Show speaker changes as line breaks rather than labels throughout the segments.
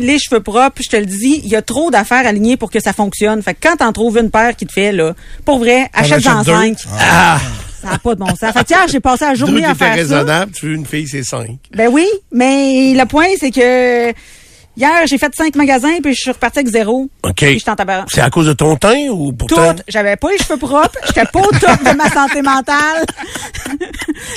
les cheveux propres, je te le dis, il y a trop d'affaires alignées pour que ça fonctionne. Fait que quand t'en trouves une paire qui te fait, là, pour vrai, achète-en cinq.
Ah!
Ça n'a pas de bon sens. Fait hier, j'ai passé la journée à faire ça.
raisonnable, tu veux une fille, c'est cinq.
Ben oui, mais le point, c'est que hier, j'ai fait cinq magasins, puis je suis reparti avec zéro.
OK.
Puis j'étais en tabac.
C'est à cause de ton teint ou pourtant?
Tout. J'avais pas les cheveux propres. J'étais pas au top de ma santé mentale.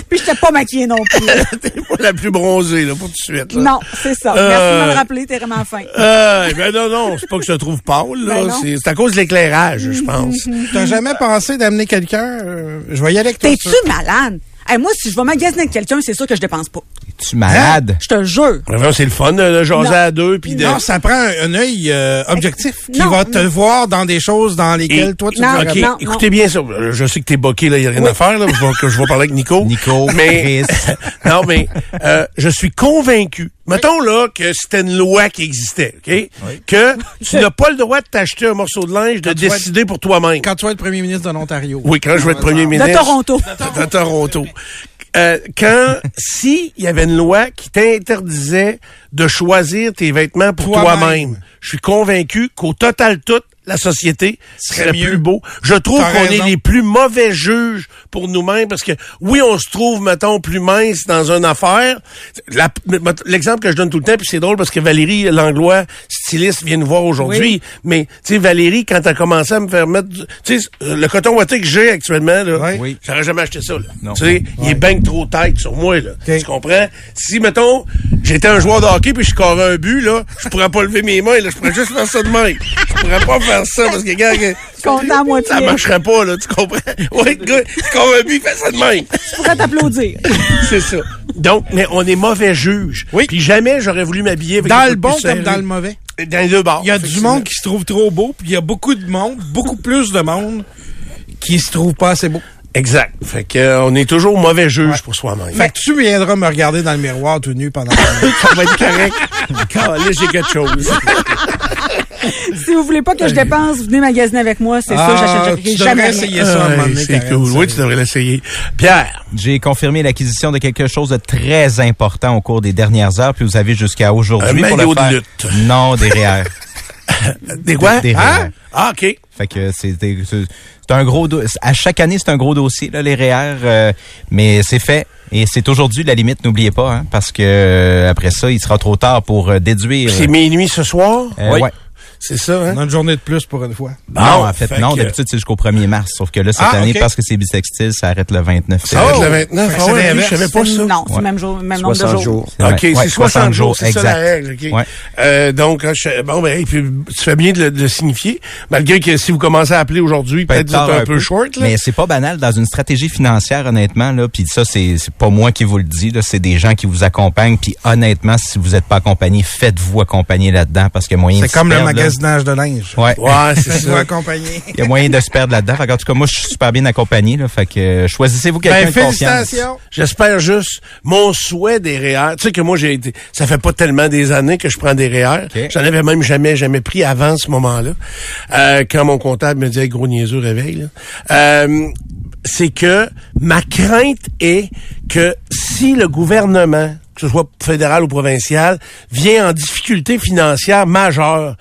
puis j'étais pas maquillée non plus.
T'es pas la plus bronzée, là, pour tout de suite. Là.
Non, c'est ça.
Euh.
Merci de me le rappeler, t'es vraiment fin.
Euh, ben non, non, c'est pas que je te trouve pâle, là.
Ben
c'est à cause de l'éclairage, je pense.
T'as jamais pensé d'amener quelqu'un? euh, je vais y aller avec toi.
T'es-tu malade? Hey, moi, si je vais magasiner avec quelqu'un, c'est sûr que je dépense pas.
Es-tu malade?
Je te jure.
C'est le fun de, de jaser
Non.
à deux, puis de...
Non, ça prend un, un œil euh, objectif qui
Non,
va te
non.
voir dans des choses dans lesquelles
Et-
toi tu
Non,
devrais
OK,
pas.
non,
écoutez bien ça. Euh, Je sais que t'es boqué, là, il n'y a rien à faire, là, je vais- que je vais parler avec Nico.
Nico,
mais,
Chris.
non, mais, euh, je suis convaincu. Mettons, là, que c'était une loi qui existait, OK? Que tu n'as pas le droit de t'acheter un morceau de linge, de décider pour toi-même.
Quand tu vas être premier ministre de l'Ontario.
Oui, quand je vais être premier
De
ministre.
Toronto.
De, de Toronto. Euh, quand, si il y avait une loi qui t'interdisait de choisir tes vêtements pour
Toi-même.
toi-même, je suis convaincu qu'au total tout, la société serait
mieux.
plus beau. Je trouve
T'as
qu'on est les plus mauvais juges pour nous-mêmes parce que oui, on se trouve, mettons, plus mince dans une affaire. L'exemple que je donne tout le temps, puis c'est drôle parce que Valérie Langlois, styliste, vient nous voir aujourd'hui.
Oui.
Mais, tu sais, Valérie, quand elle a commencé à me faire mettre, tu sais, le coton ouaté que j'ai actuellement, là.
Oui.
j'aurais jamais acheté ça, là.
Non.
Tu sais, il est bien que trop tête sur moi, là. Tu comprends? Si, mettons, j'étais un joueur de hockey puis je scorais un but, là, je pourrais pas lever mes mains, là. Je pourrais juste faire ça de même. Je pourrais pas faire ça parce que, regarde, que-
Content à moitié.
ça marcherait pas, là. Tu comprends? Oui, gars, il fait ça de même.
Je pourrais t'applaudir.
C'est ça. Donc, mais on est mauvais juges.
Oui.
Puis jamais j'aurais voulu m'habiller avec
Dans
des
le bon comme dans le mauvais.
Dans les deux bords.
Il y a du monde qui se trouve trop beau, puis il y a beaucoup de monde, beaucoup plus de monde qui se trouve pas assez beau.
Exact. Fait que, euh, on est toujours mauvais juge pour soi-même.
Fait que tu viendras me regarder dans le miroir tout nu pendant
ça va être correct. Calais, j'ai quelque chose.
si vous voulez pas que je dépense, venez magasiner avec moi. C'est ça,
Ah,
j'achèterai
tu devrais
jamais. rien.
essayer ça
c'est cool. Oui, tu devrais l'essayer. Pierre.
J'ai confirmé l'acquisition de quelque chose de très important au cours des dernières heures, puis vous avez jusqu'à aujourd'hui
Un
pour le
maillot de
faire.
lutte.
Non, des REER.
Des quoi?
Des
Hein?
REER.
Ah, OK.
Fait que c'est c'est- c'est un gros do- à chaque année c'est un gros dossier là les REER euh, mais c'est fait et c'est aujourd'hui la limite n'oubliez pas hein, parce que euh, après ça il sera trop tard pour euh, déduire
C'est minuit ce soir?
Euh, ouais.
C'est ça, hein?
On a une journée de plus pour une fois.
non,
Bon,
en fait,
fait
non,
que-
d'habitude c'est jusqu'au 1er mars sauf que là cette
Ah,
année parce que c'est bisextile ça arrête le 29
Ça
février.
le 29.
Fait que
Ah ouais, je savais pas ça.
Non, c'est
Ouais.
le même, jour, même nombre de
60
jours.
OK, c'est
ouais,
60 jours, c'est ça la
exact.
règle. OK.
Ouais.
Euh, donc, je- bon, ben, et puis, tu fais bien de le, de le signifier, malgré que si vous commencez à appeler aujourd'hui,
peut
peut-être
être
vous êtes
tard
un peu short. Là.
Mais c'est pas banal dans une stratégie financière, honnêtement. Là, puis ça, c'est pas moi qui vous le dis. là, C'est des gens qui vous accompagnent. Puis honnêtement, si vous n'êtes pas accompagné, faites-vous accompagner là-dedans parce a moyen
C'est comme le
là.
Magasinage de linge.
Ouais.
Ouais, c'est ça.
accompagner.
Il y a moyen de se perdre là-dedans. En tout cas, moi, je suis super bien accompagné. Là, fait que euh, choisissez-vous quelqu'un
Ben,
de confiance.
félicitations.
J'espère juste mon souhait des REER. Tu sais que moi j'ai été, ça fait pas tellement des années que je prends des REER. J'en avais même jamais jamais pris avant ce moment-là. Euh, quand mon comptable me disait gros niaiseux réveil. là. Euh, c'est que ma crainte est que si le gouvernement que ce soit fédéral ou provincial, vient en difficulté financière majeure,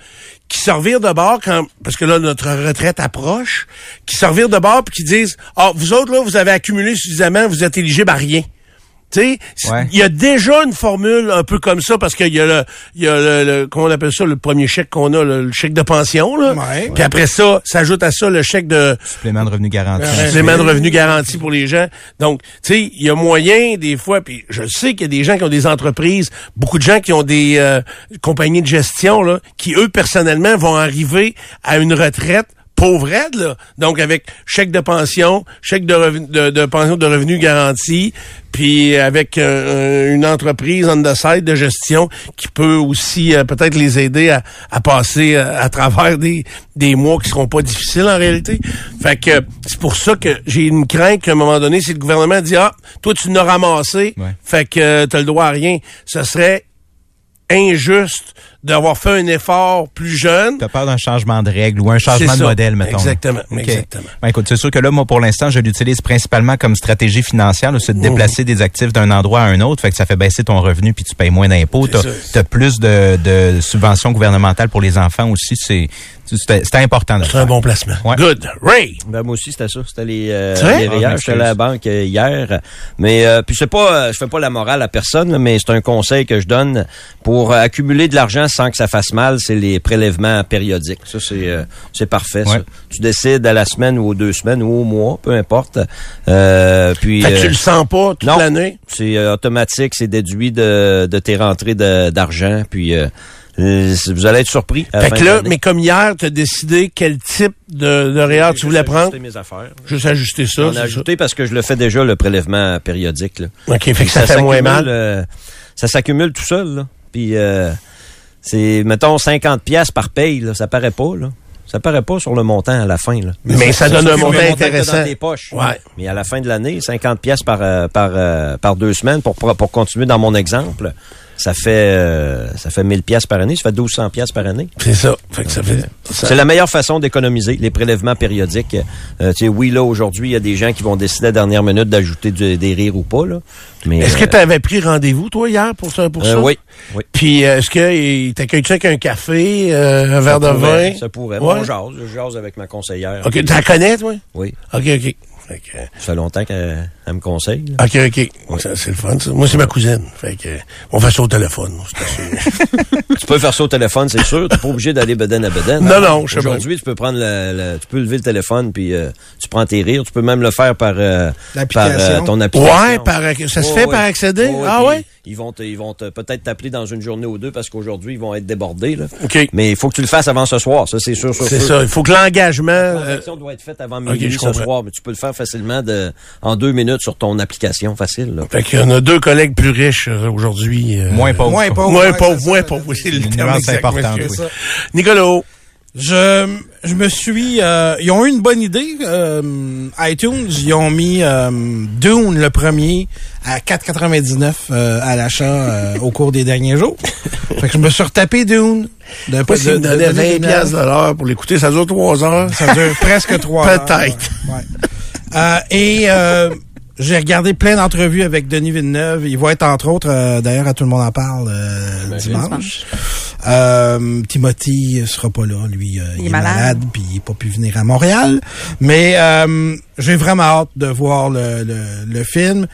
qui servir de bord quand parce que là notre retraite approche, qui servir de bord puis qui disent "Ah, vous autres là, vous avez accumulé suffisamment, vous êtes éligibles à rien." Tu sais,
Ouais.
il y a déjà une formule un peu comme ça parce qu'il y a le, il y a le, le- comment on appelle ça, le premier chèque qu'on a, le, le chèque de pension là.
Ouais.
Puis après ça, s'ajoute à ça le chèque de
Supplément de revenu garanti.
supplément de revenu garanti pour les gens. Donc, tu sais, il y a moyen des fois, puis je sais qu'il y a des gens qui ont des entreprises, beaucoup de gens qui ont des euh, compagnies de gestion là, qui eux personnellement vont arriver à une retraite pauvre aide, là. Donc, avec chèque de pension, chèque de, revenu, de, de pension de revenu garanti, puis avec euh, une entreprise on the side de gestion qui peut aussi euh, peut-être les aider à, à passer euh, à travers des, des mois qui seront pas difficiles en réalité. Fait que c'est pour ça que j'ai une crainte qu'à un moment donné, si le gouvernement dit Ah, toi tu n'as ramassé,
Ouais.
fait que tu as le droit à rien, ce serait injuste d'avoir fait un effort plus jeune.
T'as peur d'un changement de règle ou un changement de modèle, mettons.
Exactement,
OK.
exactement.
Ben, écoute, c'est sûr que là, moi, pour l'instant, je l'utilise principalement comme stratégie financière. là, C'est de
Mmh.
déplacer des actifs d'un endroit à un autre. Fait que ça fait baisser ton revenu puis tu payes moins d'impôts. T'as as plus de, de subventions gouvernementales pour les enfants aussi. C'est c'est c'est important
C'est un bon placement.
Ouais.
Good. Ray!
Ben, moi aussi, c'était ça. C'était les, euh, les
Ah, je
J'étais à la banque euh, hier. Mais euh, puis c'est pas, euh, je fais pas la morale à personne, là, mais c'est un conseil que je donne pour euh, accumuler de l'argent sans que ça fasse mal. C'est les prélèvements périodiques. Ça, c'est euh, c'est parfait. ça. Tu décides à la semaine ou aux deux semaines ou au mois, peu importe. Euh, puis
Fait que
euh,
tu le sens pas toute l'année?
c'est euh, automatique, c'est déduit de, de tes rentrées d'argent. Puis vous allez être surpris.
Fait que là, mais comme hier, tu as décidé quel type de, de REER tu voulais prendre?
mes affaires.
Juste ajuster ça.
On
ça?
ajouté parce que je le fais déjà, le prélèvement périodique. Là.
OK, fait
Puis
que ça, fait moins
s'accumule,
mal.
euh, ça s'accumule tout seul. Là. Puis euh, c'est, mettons, 50 pièces par paye. Là, ça paraît pas. Là. Ça paraît pas sur le montant à la fin. Là.
Mais ça donne un montant intéressant.
dans tes poches.
Ouais.
Mais à la fin de l'année, 50 pièces par, euh, par, euh, par deux semaines, pour, pour, pour continuer dans mon exemple, ça fait, euh, ça fait 1000 pièces par année. Ça fait 1200 pièces par année.
C'est ça. Fait que ça fait... ça-
C'est la meilleure façon d'économiser les prélèvements périodiques. Euh, tu sais, oui, là, aujourd'hui, il y a des gens qui vont décider à la dernière minute d'ajouter du- des rires ou pas, là. Mais,
Est-ce que
euh,
tu avais pris rendez-vous, toi, hier, pour ça? Pour
euh,
ça?
oui. Oui.
Puis, est-ce qu'il t'accueille-tu avec un café, un verre de vin?
Ça pourrait.
Ouais.
On jase. Je jase avec ma conseillère.
OK, tu la connais, toi?
Oui.
OK, OK. Fait que,
Ça fait longtemps qu'elle elle me conseille. là.
OK, OK. C'est le fun, ça. Moi, c'est ma cousine. Fait que, on fait ça au téléphone.
tu peux faire ça au téléphone, c'est sûr. Tu n'es pas obligé d'aller beden à beden.
Non, non, je sais
Aujourd'hui, tu peux prendre le, le- tu peux lever le téléphone puis euh, tu prends tes rires. Tu peux même le faire par, euh, par euh, ton application.
ouais, par, ça se fait
ouais.
par accéder?
Ouais,
ah
puis
ouais?
Ils vont te, ils vont te- peut-être t'appeler dans une journée ou deux parce qu'aujourd'hui, ils vont être débordés. Là.
OK.
Mais il faut que tu le fasses avant ce soir, ça c'est sûr, sûr,
C'est
sûr.
ça. Il faut que l'engagement...
La
euh,
doit être faite avant minuit ce
comprends.
soir, mais tu peux le faire facilement de, en deux minutes sur ton application facile. Là.
fait qu'il y en a deux collègues plus riches euh, aujourd'hui. euh,
Moins pauvre.
Moins pauvre.
Moins
ouais,
pauvre,
c'est
moins
ça.
pauvre. Oui, c'est le terme
oui.
Nicolas.
Je, je me suis... euh, ils ont eu une bonne idée. euh, iTunes, ils ont mis euh, Dune, le premier, à 4,99 euh, à l'achat euh, au cours des derniers jours. fait que je me suis retapé Dune. De,
Pas me donnait 20 piastres de l'heure pour l'écouter, ça dure trois heures.
Ça dure presque trois heures.
Peut-être.
Ouais. Ouais. Euh, et euh, j'ai regardé plein d'entrevues avec Denis Villeneuve. Il va être entre autres, euh, d'ailleurs, à tout le monde en parle euh, dimanche. Euh, Timothy sera pas là, lui. euh, il, est malade, puis il n'a pas pu venir à Montréal. Mais euh, j'ai vraiment hâte de voir le, le, le film.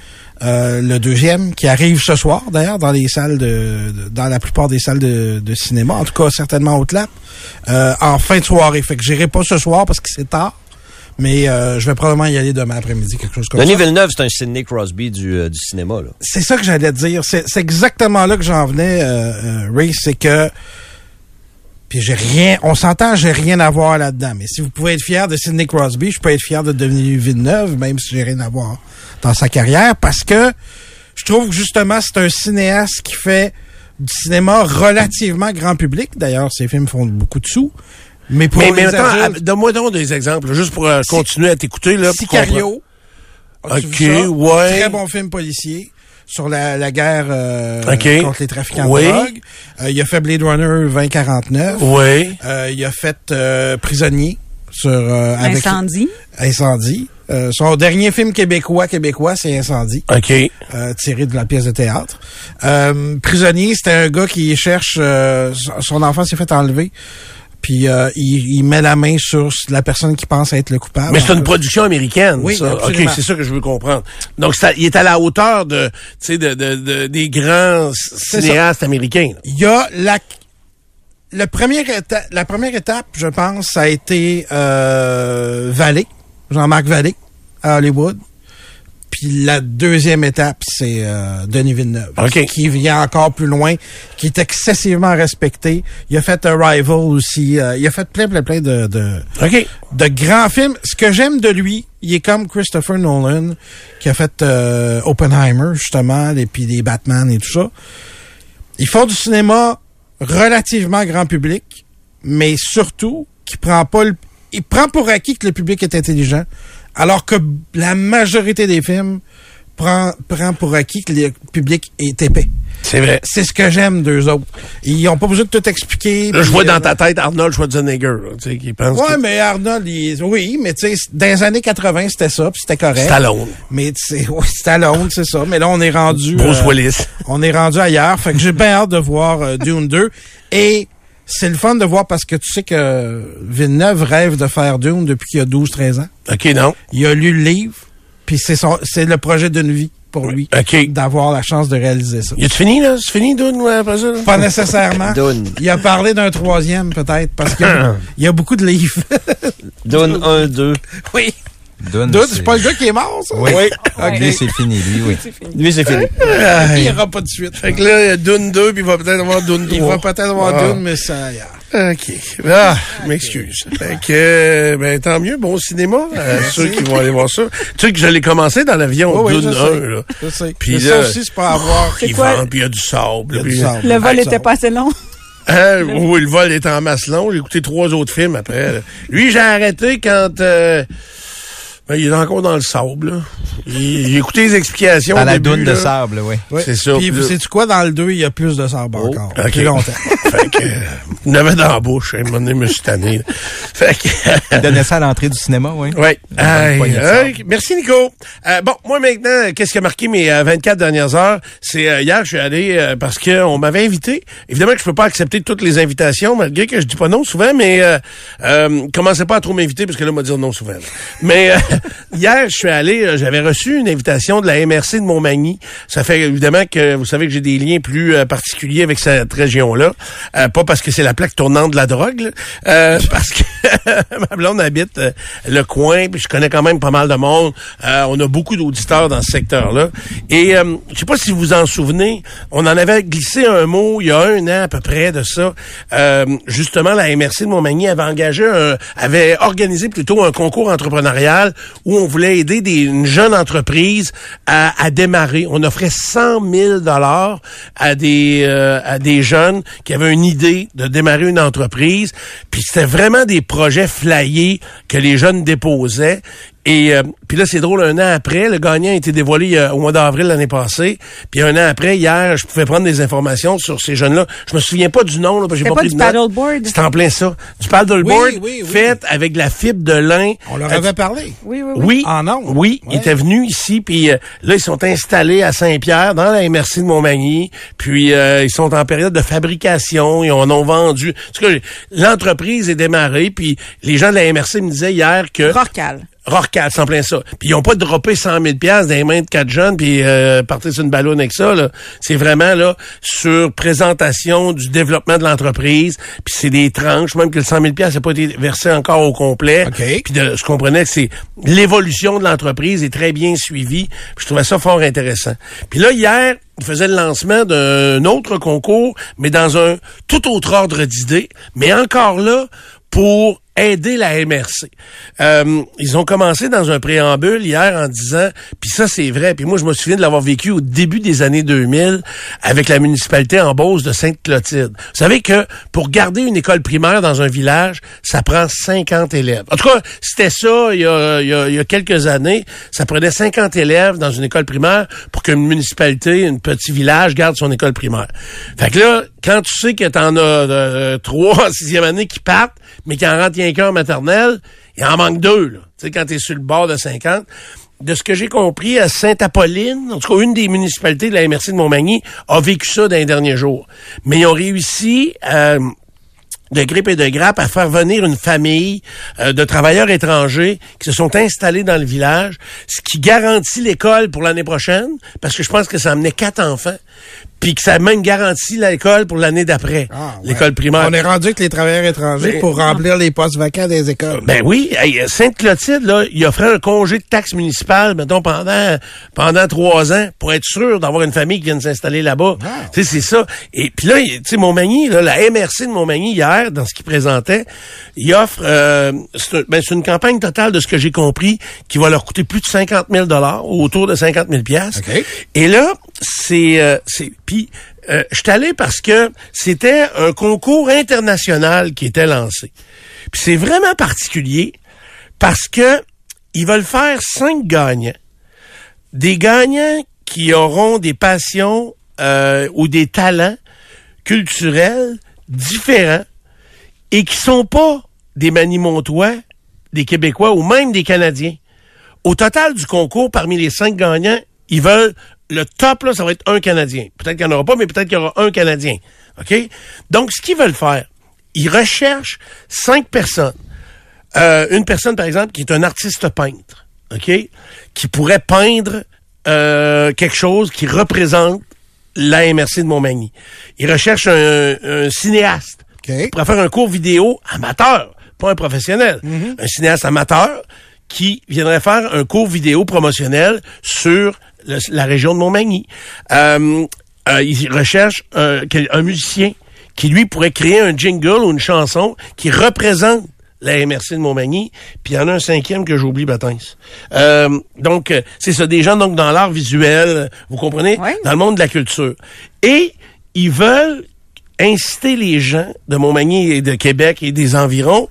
Euh, le deuxième qui arrive ce soir d'ailleurs dans les salles de, de- dans la plupart des salles de, de cinéma en tout cas certainement au clap euh, en fin de soirée fait que j'irai pas ce soir parce que c'est tard mais euh, je vais probablement y aller demain après-midi quelque chose comme
Denis
ça
Villeneuve, c'est un Sidney Crosby du, euh, du cinéma. Là.
c'est ça que j'allais dire. C'est c'est exactement là que j'en venais, euh, euh, Ray, c'est que puis j'ai rien, on s'entend, j'ai rien à voir là-dedans. Mais si vous pouvez être fier de Sidney Crosby, je peux être fier de Denis Villeneuve, même si j'ai rien à voir dans sa carrière, parce que je trouve que justement c'est un cinéaste qui fait du cinéma relativement grand public. D'ailleurs, ses films font beaucoup de sous. Mais pour
Mais, mais
adultes,
ah, donne-moi donc des exemples, juste pour euh, continuer à t'écouter. là.
Sicario.
Ok, ouais.
Très bon film policier sur la, la guerre euh,
Ok.
contre les trafiquants
Oui.
de drogue. Euh, il a fait Blade Runner 2049.
Oui.
Euh, il a fait euh, Prisonnier sur euh, avec
Incendie.
Incendie. Euh, son dernier film québécois québécois, c'est Incendie,
OK.
euh, tiré de la pièce de théâtre. Euh, Prisonnier, c'était un gars qui cherche euh, son- son enfant s'est fait enlever. Puis euh, il, il met la main sur la personne qui pense être le coupable.
Mais c'est une production américaine,
Oui,
ça. OK,
absolument.
c'est ça que je veux comprendre. Donc, il est à la hauteur de, tu sais, de, de, de- des grands cinéastes américains. là.
Il y a la le premier la première étape, je pense, ça a été euh, Vallée, Jean-Marc Vallée à Hollywood. Puis la deuxième étape, c'est euh, Denis Villeneuve,
OK.
qui vient encore plus loin, qui est excessivement respecté. Il a fait Arrival aussi. euh, il a fait plein, plein, plein de, de, de grands films. Ce que j'aime de lui, il est comme Christopher Nolan, qui a fait euh, Oppenheimer, justement, et puis les Batman et tout ça. Ils font du cinéma relativement grand public, mais surtout qui prend pas le... Il prend pour acquis que le public est intelligent, alors que la majorité des films prend, prend pour acquis que le public est épais.
C'est vrai.
C'est ce que j'aime d'eux autres. Ils ont pas besoin de tout expliquer.
Là, je vois
euh,
dans ta tête Arnold Schwarzenegger, tu sais, qui pense
Ouais,
que
mais Arnold, il- oui, mais tu sais, dans les années 80, c'était ça, puis c'était correct.
Stallone.
Mais tu sais, oui, Stallone, c'est ça. Mais là, on est rendu...
Bruce
euh,
Willis.
On est rendu ailleurs. Fait que j'ai bien hâte de voir euh, Dune 2. Et c'est le fun de voir parce que tu sais que Villeneuve rêve de faire Dune depuis qu'il a 12-13 ans.
OK, non.
Il a lu le livre, puis c'est son, c'est le projet d'une vie pour lui
OK.
d'avoir la chance de réaliser ça.
Y a-tu fini, là? C'est fini, Dune, ouais, après ça? là?
Pas nécessairement.
Dune.
Il a parlé d'un troisième peut-être parce qu'il y a- il y a beaucoup de livres.
Donne un, deux.
oui.
Dune,
Dune, c'est pas le gars qui est mort, ça?
Oui.
Ok.
Lui, c'est fini, lui, oui.
Lui, c'est fini.
Il n'y aura pas de suite.
Fait que là, il y a Dune 2, puis il va peut-être avoir Dune 3.
Il va peut-être avoir
Ah.
Dune, mais ça ailleurs.
OK. Ah, m'excuse. Fait que, ben, tant mieux, bon cinéma, euh, ceux qui vont aller voir ça. Tu sais que je l'ai commencé dans l'avion,
Oui, oui,
Dune
je
1,
sais.
là.
Je sais.
Puis là,
ça aussi, c'est pas avoir.
Il
quoi?
vend, puis il y a du sable.
Il y a du
puis-
sable.
Le vol
Ah,
était
ça.
pas assez long?
Hein, oui, le vol est en masse long. J'ai écouté trois autres films après. là. Lui, j'ai arrêté quand... euh, ben, il est encore dans le sable. là. Il- J'ai écouté les explications.
Dans
au
la
début,
doune de
là.
sable, oui.
Oui.
C'est ça.
Puis, sais-tu quoi? Dans le 2, il y a plus de sable encore.
OK.
Plus longtemps.
fait que, euh, il en avait dans la bouche. hein, À un moment donné, je me suis tanné. là. Fait que...
Il donnait ça à l'entrée du cinéma, oui.
Oui. Merci, Nico. Euh, bon, moi, maintenant, qu'est-ce qui a marqué mes euh, 24 dernières heures? C'est euh, hier, je suis allé euh, parce qu'on m'avait invité. Évidemment que je peux pas accepter toutes les invitations, malgré que je dis pas non souvent, mais euh, euh, commencez pas à trop m'inviter, parce que là, on m'a dit non souvent. là. Mais euh, hier, je suis allé, euh, j'avais reçu une invitation de la MRC de Montmagny. Ça fait évidemment que vous savez que j'ai des liens plus euh, particuliers avec cette région-là. Euh, pas parce que c'est la plaque tournante de la drogue, là, euh, parce que ma blonde habite le coin, puis je connais quand même pas mal de monde. On a beaucoup d'auditeurs dans ce secteur-là. Et je sais pas si vous vous en souvenez, on en avait glissé un mot il y a un an à peu près de ça. Justement, la MRC de Montmagny avait engagé, un, avait organisé plutôt un concours entrepreneurial où on voulait aider des, une jeune entreprise à, démarrer. On offrait 100 000 dollars à des euh, à des jeunes qui avaient une idée de démarrer une entreprise. Puis c'était vraiment des projets flyés que les jeunes déposaient. Et euh, puis là, c'est drôle, un an après, le gagnant a été dévoilé euh, au mois d'avril l'année passée. Puis un an après, hier, je pouvais prendre des informations sur ces jeunes-là. Je me souviens pas du nom, là, parce que j'ai pas,
pas
pris
du paddleboard?
C'est en plein ça. Du paddleboard
Oui, oui, oui.
fait avec de la fibre de lin.
On leur
Euh,
avait parlé.
Oui, oui, oui.
oui,
En
oui,
Ouais.
ils étaient venus ici, puis euh, là, ils sont installés à Saint-Pierre, dans la MRC de Montmagny, puis euh, ils sont en période de fabrication, ils en ont vendu. En tout cas, l'entreprise est démarrée, puis les gens de la MRC me disaient hier que...
Rorcal,
c'est en plein ça. Puis ils ont pas droppé 100 000 piastres dans les mains de quatre jeunes puis euh, partir sur une ballonne avec ça. là. C'est vraiment là sur présentation du développement de l'entreprise. Puis c'est des tranches, même que le 100 000 piastres n'a pas été versé encore au complet.
OK.
Puis de, je comprenais que c'est l'évolution de l'entreprise est très bien suivie. Puis je trouvais ça fort intéressant. Puis là hier, il faisait le lancement d'un autre concours, mais dans un tout autre ordre d'idées. Mais encore là, pour aider la MRC. Euh, ils ont commencé dans un préambule hier en disant, puis ça c'est vrai, puis moi je me souviens de l'avoir vécu au début des années 2000 avec la municipalité en Beauce de Sainte-Clotilde. Vous savez que pour garder une école primaire dans un village, ça prend 50 élèves. En tout cas, c'était ça il y, a, il, y a, il y, a, quelques années. Ça prenait 50 élèves dans une école primaire pour qu'une municipalité, un petit village garde son école primaire. Fait que là, quand tu sais que t'en as euh, trois en sixième année qui partent, mais qui en rentrent 5 heures maternelles, il en manque deux, là. Tu sais, quand t'es sur le bord de 50. De ce que j'ai compris, à Sainte-Apolline, en tout cas, une des municipalités de la MRC de Montmagny a vécu ça dans les derniers jours. Mais ils ont réussi euh, de grippe et de grappe à faire venir une famille euh, de travailleurs étrangers qui se sont installés dans le village, ce qui garantit l'école pour l'année prochaine, parce que je pense que ça amenait quatre enfants puis que ça a même garanti l'école pour l'année d'après,
Ah, ouais.
l'école primaire.
On est rendu avec les travailleurs étrangers
Ben,
pour remplir les postes vacants des écoles.
Ben oui, hey, Sainte-Clotilde, là, il offrait un congé de taxe municipale, mettons, pendant pendant trois ans, pour être sûr d'avoir une famille qui vient de s'installer là-bas.
Ah.
Tu sais, c'est ça. Et puis là, tu sais, Montmagny, là, la MRC de Montmagny, hier, dans ce qu'il présentait, il offre, euh, c'est ben, c'est une campagne totale de ce que j'ai compris, qui va leur coûter plus de 50 000 autour de 50 000
OK.
Et là, c'est... Euh, c'est puis, euh, je suis allé parce que c'était un concours international qui était lancé. Puis c'est vraiment particulier parce que ils veulent faire cinq gagnants. Des gagnants qui auront des passions euh, ou des talents culturels différents et qui sont pas des Manimontois, des Québécois ou même des Canadiens. Au total du concours, parmi les cinq gagnants, ils veulent le top, là, ça va être un Canadien. Peut-être qu'il n'y en aura pas, mais peut-être qu'il y aura un Canadien. OK? Donc, ce qu'ils veulent faire, ils recherchent cinq personnes. Euh, une personne, par exemple, qui est un artiste peintre, OK? Qui pourrait peindre euh, quelque chose qui représente la MRC de Montmagny. Ils recherchent un, un cinéaste
OK.
qui pourrait faire un cours vidéo amateur, pas un professionnel. Un cinéaste amateur qui viendrait faire un cours vidéo promotionnel sur le- la région de Montmagny. Euh, euh, ils recherchent euh, quel- un musicien qui, lui, pourrait créer un jingle ou une chanson qui représente la MRC de Montmagny, puis il y en a un cinquième que j'oublie, Batins. Euh, donc, euh, c'est ça, des gens donc dans l'art visuel, vous comprenez?
Ouais.
Dans le monde de la culture. Et ils veulent inciter les gens de Montmagny et de Québec et des environs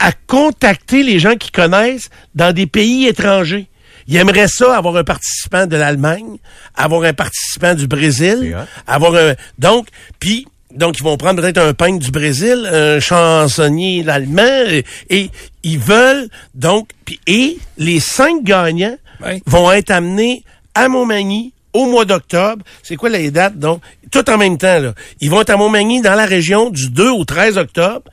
à contacter les gens qui connaissent dans des pays étrangers. Ils aimeraient ça, avoir un participant de l'Allemagne, avoir un participant du Brésil, avoir un... Donc, puis... Donc, ils vont prendre peut-être un peintre du Brésil, un chansonnier allemand, et, et ils veulent donc... puis- et les cinq gagnants vont être amenés à Montmagny au mois d'octobre. C'est quoi les dates, donc? Tout en même temps, là. Ils vont être à Montmagny dans la région du 2 au 13 octobre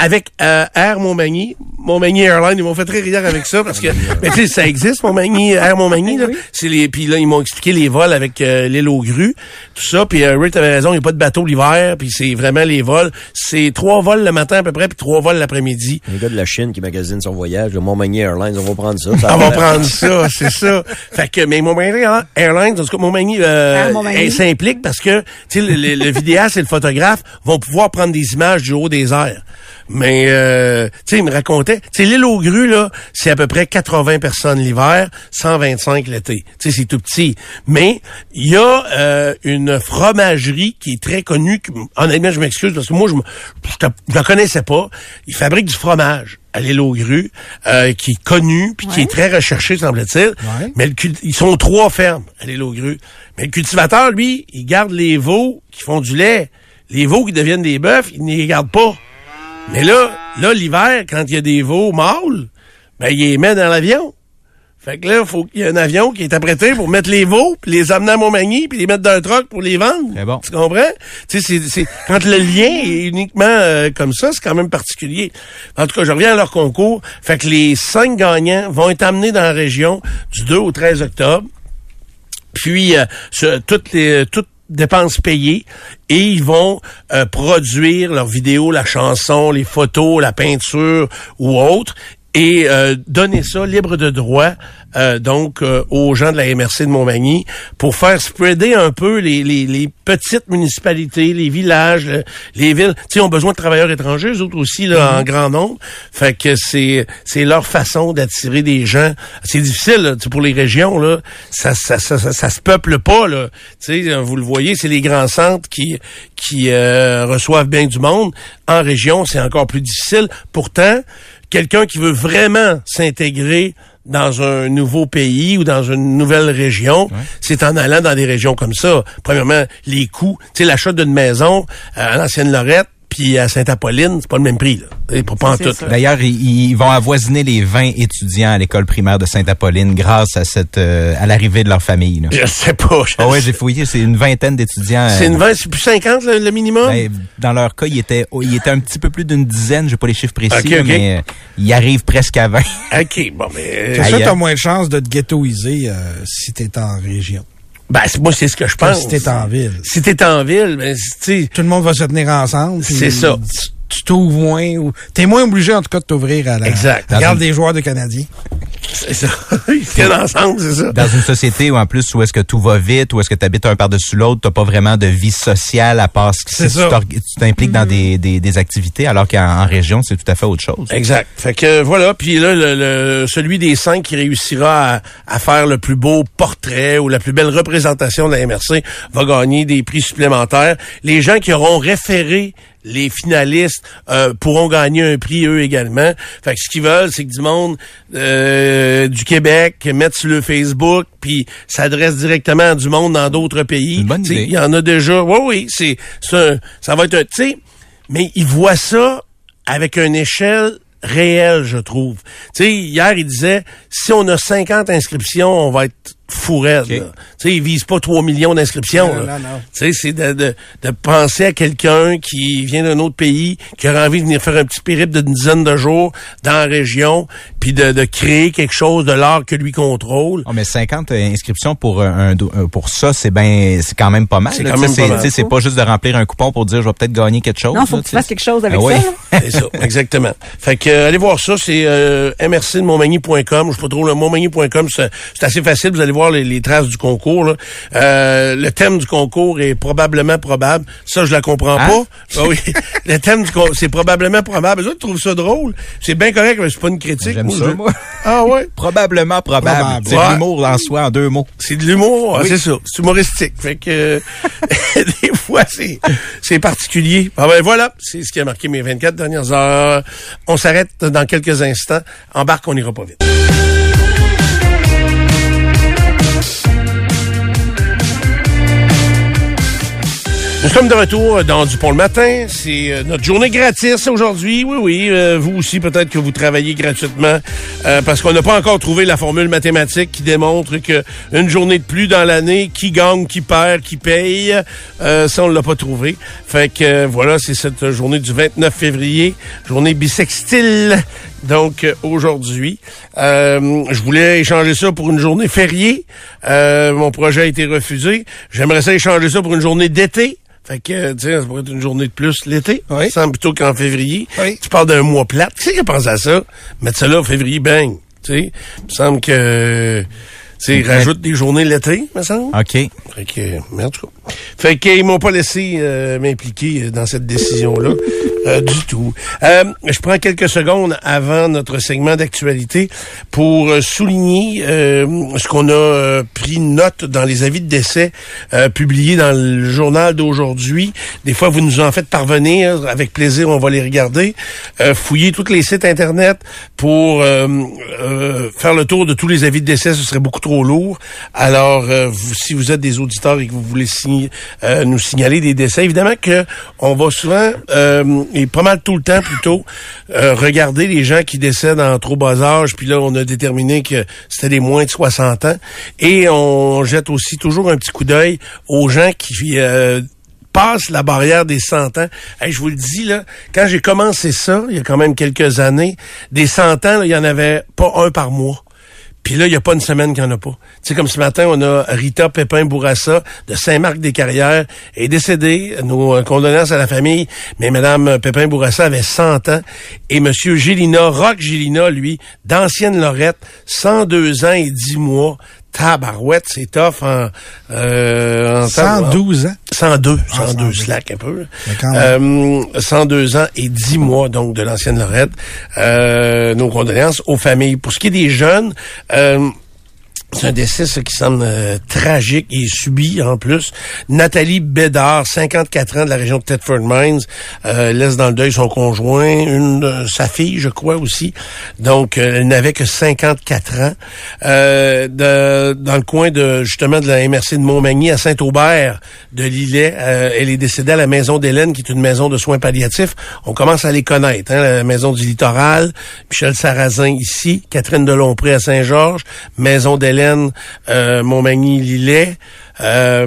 avec euh, Air Montmagny, Montmagny Airlines, ils m'ont fait très rire avec ça parce que mais tu sais ça existe Montmagny Air Montmagny là, c'est les puis là ils m'ont expliqué les vols avec euh, l'île aux grues, tout ça puis euh, Rick avait raison, il n'y a pas de bateau l'hiver, puis c'est vraiment les vols, c'est trois vols le matin à peu près puis trois vols l'après-midi.
Les gars de la Chine qui magasinent son voyage, le Montmagny Airlines, on va prendre ça. ça
On va prendre ça, c'est ça. Fait que, mais Montmagny Airlines, en tout cas, Montmagny, euh,
Montmagny.
elle s'implique parce que, tu sais, le, le- le vidéaste et le photographe vont pouvoir prendre des images du haut des airs. Mais, euh, tu sais, il me racontait, tu sais, l'île aux grues, là, c'est à peu près 80 personnes l'hiver, 125 l'été. Tu sais, c'est tout petit. Mais, il y a euh, une fromagerie qui est très connue. qui- honnêtement, je m'excuse parce que moi, je je la connaissais pas. Ils fabriquent du fromage à l'île aux grues, euh, qui est connu, puis qui est très recherché, semble-t-il.
Ouais.
Mais le ils sont trois fermes à l'île aux grues. Mais le cultivateur, lui, il garde les veaux qui font du lait. Les veaux qui deviennent des bœufs, il ne les garde pas. Mais là, là, l'hiver, quand il y a des veaux mâles, ben, il les met dans l'avion. Fait que là, il faut qu'il y ait un avion qui est apprêté pour mettre les veaux, puis les amener à Montmagny, puis les mettre dans un truck pour les vendre.
Bon.
Tu comprends? Tu sais, c'est, c'est, quand le lien est uniquement euh, comme ça, c'est quand même particulier. En tout cas, je reviens à leur concours. Fait que les cinq gagnants vont être amenés dans la région du 2 au 13 octobre. Puis, euh, ce- toutes les toutes dépenses payées et ils vont euh, produire leurs vidéos, la chanson, les photos, la peinture ou autre et euh, donner ça libre de droit euh, donc euh, aux gens de la MRC de Montmagny pour faire spreader un peu les, les, les petites municipalités, les villages, le- les villes. Tu sais, ont besoin de travailleurs étrangers, eux autres aussi là, en grand nombre. Fait que c'est c'est leur façon d'attirer des gens. C'est difficile là, tu sais, pour les régions là, ça ça, ça ça ça se peuple pas là. Tu sais, vous le voyez, c'est les grands centres qui qui euh, reçoivent bien du monde. En région, c'est encore plus difficile. Pourtant, quelqu'un qui veut vraiment s'intégrer dans un nouveau pays ou dans une nouvelle région, c'est en allant dans des régions comme ça. Premièrement, les coûts. Tu sais, l'achat d'une maison euh, à l'ancienne Lorette, puis à Sainte-Apolline, c'est pas le même prix, là. C'est pas, pas en tout.
ça.
D'ailleurs, ils, ils vont avoisiner les 20 étudiants à l'école primaire de Sainte-Apolline grâce à cette euh, à l'arrivée de leur famille. là.
Je sais pas. je
Ah ouais, j'ai fouillé, c'est une vingtaine d'étudiants.
C'est
euh,
une 20, c'est plus 50 le, le minimum?
ben, dans leur cas, il était, oh, il était un petit peu plus d'une dizaine, j'ai pas les chiffres précis, mais euh, il arrive presque à 20.
OK, bon, mais...
C'est sûr que t'as
hein.
moins de chances de te ghettoiser euh, si t'es en région.
Ben, c'est- moi, c'est ce que je pense.
si t'es en ville.
Si t'es en ville, ben, tu sais...
Tout le monde va se tenir ensemble.
C'est ça.
Tu t'ouvres moins. ou T'es moins obligé, en tout cas, de t'ouvrir à la...
Exact.
Regarde des joueurs de Canadiens.
C'est ça. Ils se tiennent ensemble, c'est ça.
Dans une société où en plus où est-ce que tout va vite, où est-ce que tu habites un par-dessus l'autre, t'as pas vraiment de vie sociale à part si
C'est
tu t'impliques dans des, des, des activités, alors qu'en en région, c'est tout à fait autre chose.
Exact. Fait que voilà, puis là, le, le- celui des cinq qui réussira à, à faire le plus beau portrait ou la plus belle représentation de la MRC va gagner des prix supplémentaires. Les gens qui auront référé les finalistes euh, pourront gagner un prix eux également. Fait que ce qu'ils veulent, c'est que du monde euh, du Québec mette sur le Facebook, puis s'adresse directement à du monde dans d'autres pays. Il y en a déjà. Oui, oui, c'est ça, ça va être un. Tu sais, mais ils voient ça avec une échelle réelle, je trouve. Tu sais, hier, il disait, si on a 50 inscriptions, on va être fourette. Okay. Tu sais, ils visent pas 3 millions d'inscriptions. Tu sais, c'est de, de, de, penser à quelqu'un qui vient d'un autre pays, qui aurait envie de venir faire un petit périple d'une dizaine de jours dans la région, puis de, de créer quelque chose de l'art que lui contrôle.
Oh, mais 50 inscriptions pour un, pour ça, c'est ben c'est quand même pas mal. C'est quand même pas C'est pas juste de remplir un coupon pour dire je vais peut-être gagner quelque chose.
Non, faut que tu fasses quelque chose avec
ah, ça. c'est ça, exactement. Fait que euh, allez voir ça, c'est euh, mrcdemontmagny.com. Je sais pas trop le montmagny.com, c'est assez facile. Vous allez voir les, traces du concours. Euh, le thème du concours est probablement probable. Ça, je la comprends hein? pas. Ah oui, le thème du concours, c'est probablement probable. Je trouve ça drôle. C'est bien correct, mais c'est pas une critique.
J'aime ça, moi.
Ah ouais?
probablement probable. C'est de l'humour en soi, en deux mots.
C'est de l'humour, c'est ça. C'est humoristique. Fait que des fois, c'est c'est particulier. Ah ben voilà, c'est ce qui a marqué mes 24 dernières heures. On s'arrête dans quelques instants. Embarque, on ira pas vite. Nous sommes de retour dans Dupont le matin. C'est euh, notre journée gratis aujourd'hui. Oui, oui. Euh, vous aussi, peut-être que vous travaillez gratuitement euh, parce qu'on n'a pas encore trouvé la formule mathématique qui démontre que une journée de plus dans l'année, qui gagne, qui perd, qui paye, ça, on l'a pas trouvé. Fait que voilà, c'est cette journée du 29 février, journée bisextile. Donc aujourd'hui, je voulais échanger ça pour une journée fériée. mon projet a été refusé. J'aimerais ça échanger ça pour une journée d'été. Fait que, tu sais, ça pourrait être une journée de plus l'été. Oui. Ça plutôt qu'en février. Oui. Tu parles d'un mois plate. Qui c'est qui pense à ça? Mettre ça là, février, bang. Tu sais, il me semble que, tu sais, rajoute des journées l'été, me semble.
OK. Fait
que, merde, Fait qu'ils m'ont pas laissé euh, m'impliquer dans cette décision-là. Euh, du tout. Euh, je prends quelques secondes avant notre segment d'actualité pour euh, souligner ce qu'on a pris note dans les avis de décès publiés dans le journal d'aujourd'hui. Des fois, vous nous en faites parvenir. Avec plaisir, on va les regarder. fouiller tous les sites Internet pour faire le tour de tous les avis de décès, ce serait beaucoup trop lourd. Alors, vous, si vous êtes des auditeurs et que vous voulez signer, nous signaler des décès, évidemment que on va souvent et pas mal tout le temps plutôt, euh, regarder les gens qui décèdent en trop bas âge, puis là, on a déterminé que c'était des moins de 60 ans. Et on jette aussi toujours un petit coup d'œil aux gens qui... Euh, passent la barrière des 100 ans. je vous le dis, là, quand j'ai commencé ça, il y a quand même quelques années, des 100 ans, il y en avait pas un par mois. Puis là, il n'y a pas une semaine qu'il n'y en a pas. Tu sais, comme ce matin, on a Rita Pépin-Bourassa de Saint-Marc-des-Carrières, est décédée. Nos euh, condoléances à la famille. Mais Madame Pépin-Bourassa avait 100 ans. Et Monsieur Gélina, Rock Gélina, lui, d'ancienne Lorette, 102 ans et 10 mois. Tabarouette, c'est tough en,
euh, en 112 ans.
102, 102, ah, slack un peu. Euh, 102 ans et 10 mois donc de l'ancienne Lorette. Euh, nos condoléances aux familles. Pour ce qui est des jeunes, euh, c'est un décès qui semble euh, tragique et subi en plus. Nathalie Bédard, 54 ans de la région de Thetford Mines, euh, laisse dans le deuil son conjoint, une sa fille, je crois aussi. Donc, euh, elle n'avait que 54 ans. De, dans le coin de justement de la MRC de Montmagny à Saint-Aubert de Lillet, elle est décédée à la maison d'Hélène, qui est une maison de soins palliatifs. On commence à les connaître, hein, la maison du littoral, Michel Sarrazin ici, Catherine Delompré à Saint-Georges, maison d'Hélène euh, Montmagny-Lillet. Euh,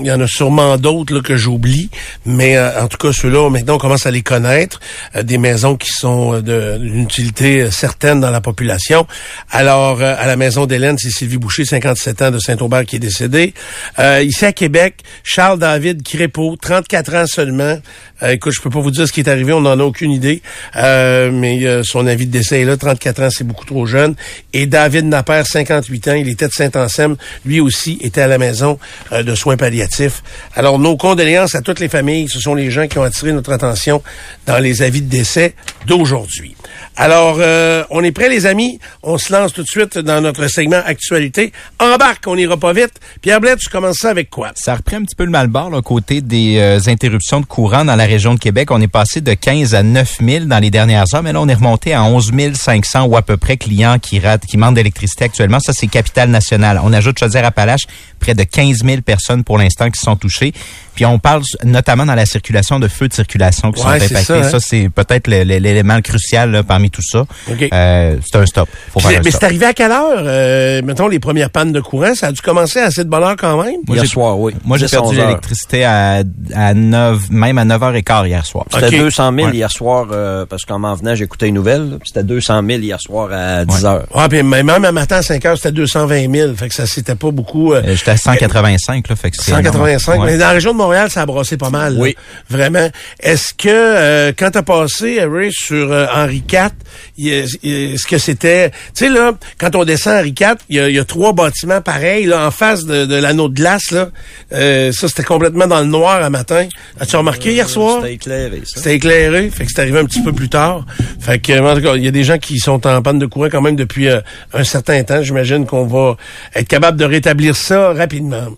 il y en a sûrement d'autres que j'oublie, mais euh, en tout cas ceux-là, maintenant on commence à les connaître, des maisons qui sont d'une utilité certaine dans la population. Alors à la maison d'Hélène, c'est Sylvie Boucher, 57 ans de Saint-Aubert qui est décédée. ici à Québec, Charles David Crépeau, 34 ans seulement. écoute, je peux pas vous dire ce qui est arrivé, on n'en a aucune idée, mais son avis de décès est là, 34 ans, c'est beaucoup trop jeune. Et David Napper, 58 ans, il était de Saint-Anselme, lui aussi était à la maison maison de soins palliatifs. Alors, nos condoléances à toutes les familles. Ce sont les gens qui ont attiré notre attention dans les avis de décès d'aujourd'hui. Alors, euh, on est prêts, les amis? On se lance tout de suite dans notre segment Actualité. Embarque, on n'ira pas vite. Pierre Blais, tu commences ça avec quoi?
Ça reprend un petit peu le mal-bord, là, côté des euh, interruptions de courant dans la région de Québec. On est passé de 15 à 9 000 dans les dernières heures, mais là, on est remonté à 11 500 ou à peu près clients qui, ratent, qui manquent d'électricité actuellement. Ça, c'est Capital National. On ajoute Chaudière-Appalaches, près de 15 000 personnes pour l'instant qui sont touchées. Puis on parle notamment dans la circulation de feux de circulation qui sont impactés. Ça, hein? c'est peut-être l'élément crucial là, parmi tout ça. Euh, c'est un stop.
mais c'est arrivé à quelle heure? Euh, mettons les premières pannes de courant, ça a dû commencer à assez de bonne heure quand même?
Hier soir, oui.
Moi, j'ai perdu l'électricité à, à 9, même à 9h15 hier soir.
C'était 200 000 hier soir, euh, parce qu'en m'en venant, j'écoutais une nouvelle. C'était 200 000 hier soir à 10 h
Ouais, puis même un matin à 5 h c'était 220 000. Fait que ça, c'était pas beaucoup.
Euh, J'étais à 185, là. Fait que
185. Mais dans la région de Montréal, ça a brossé pas mal. Oui. vraiment. Est-ce que, euh, quand t'as passé, Ray, sur euh, Henri IV, est-ce que c'était... Tu sais, là, quand on descend Henri IV, il y a, trois bâtiments pareils, là, en face de, l'anneau de glace, là. Euh, ça, c'était complètement dans le noir un matin. As-tu remarqué hier soir?
C'était éclairé, ça.
C'était éclairé. Fait que c'est arrivé un petit peu plus tard. Fait que, en tout cas, il y a des gens qui sont en panne de courant quand même depuis un certain temps. J'imagine qu'on va être capable de rétablir ça rapidement.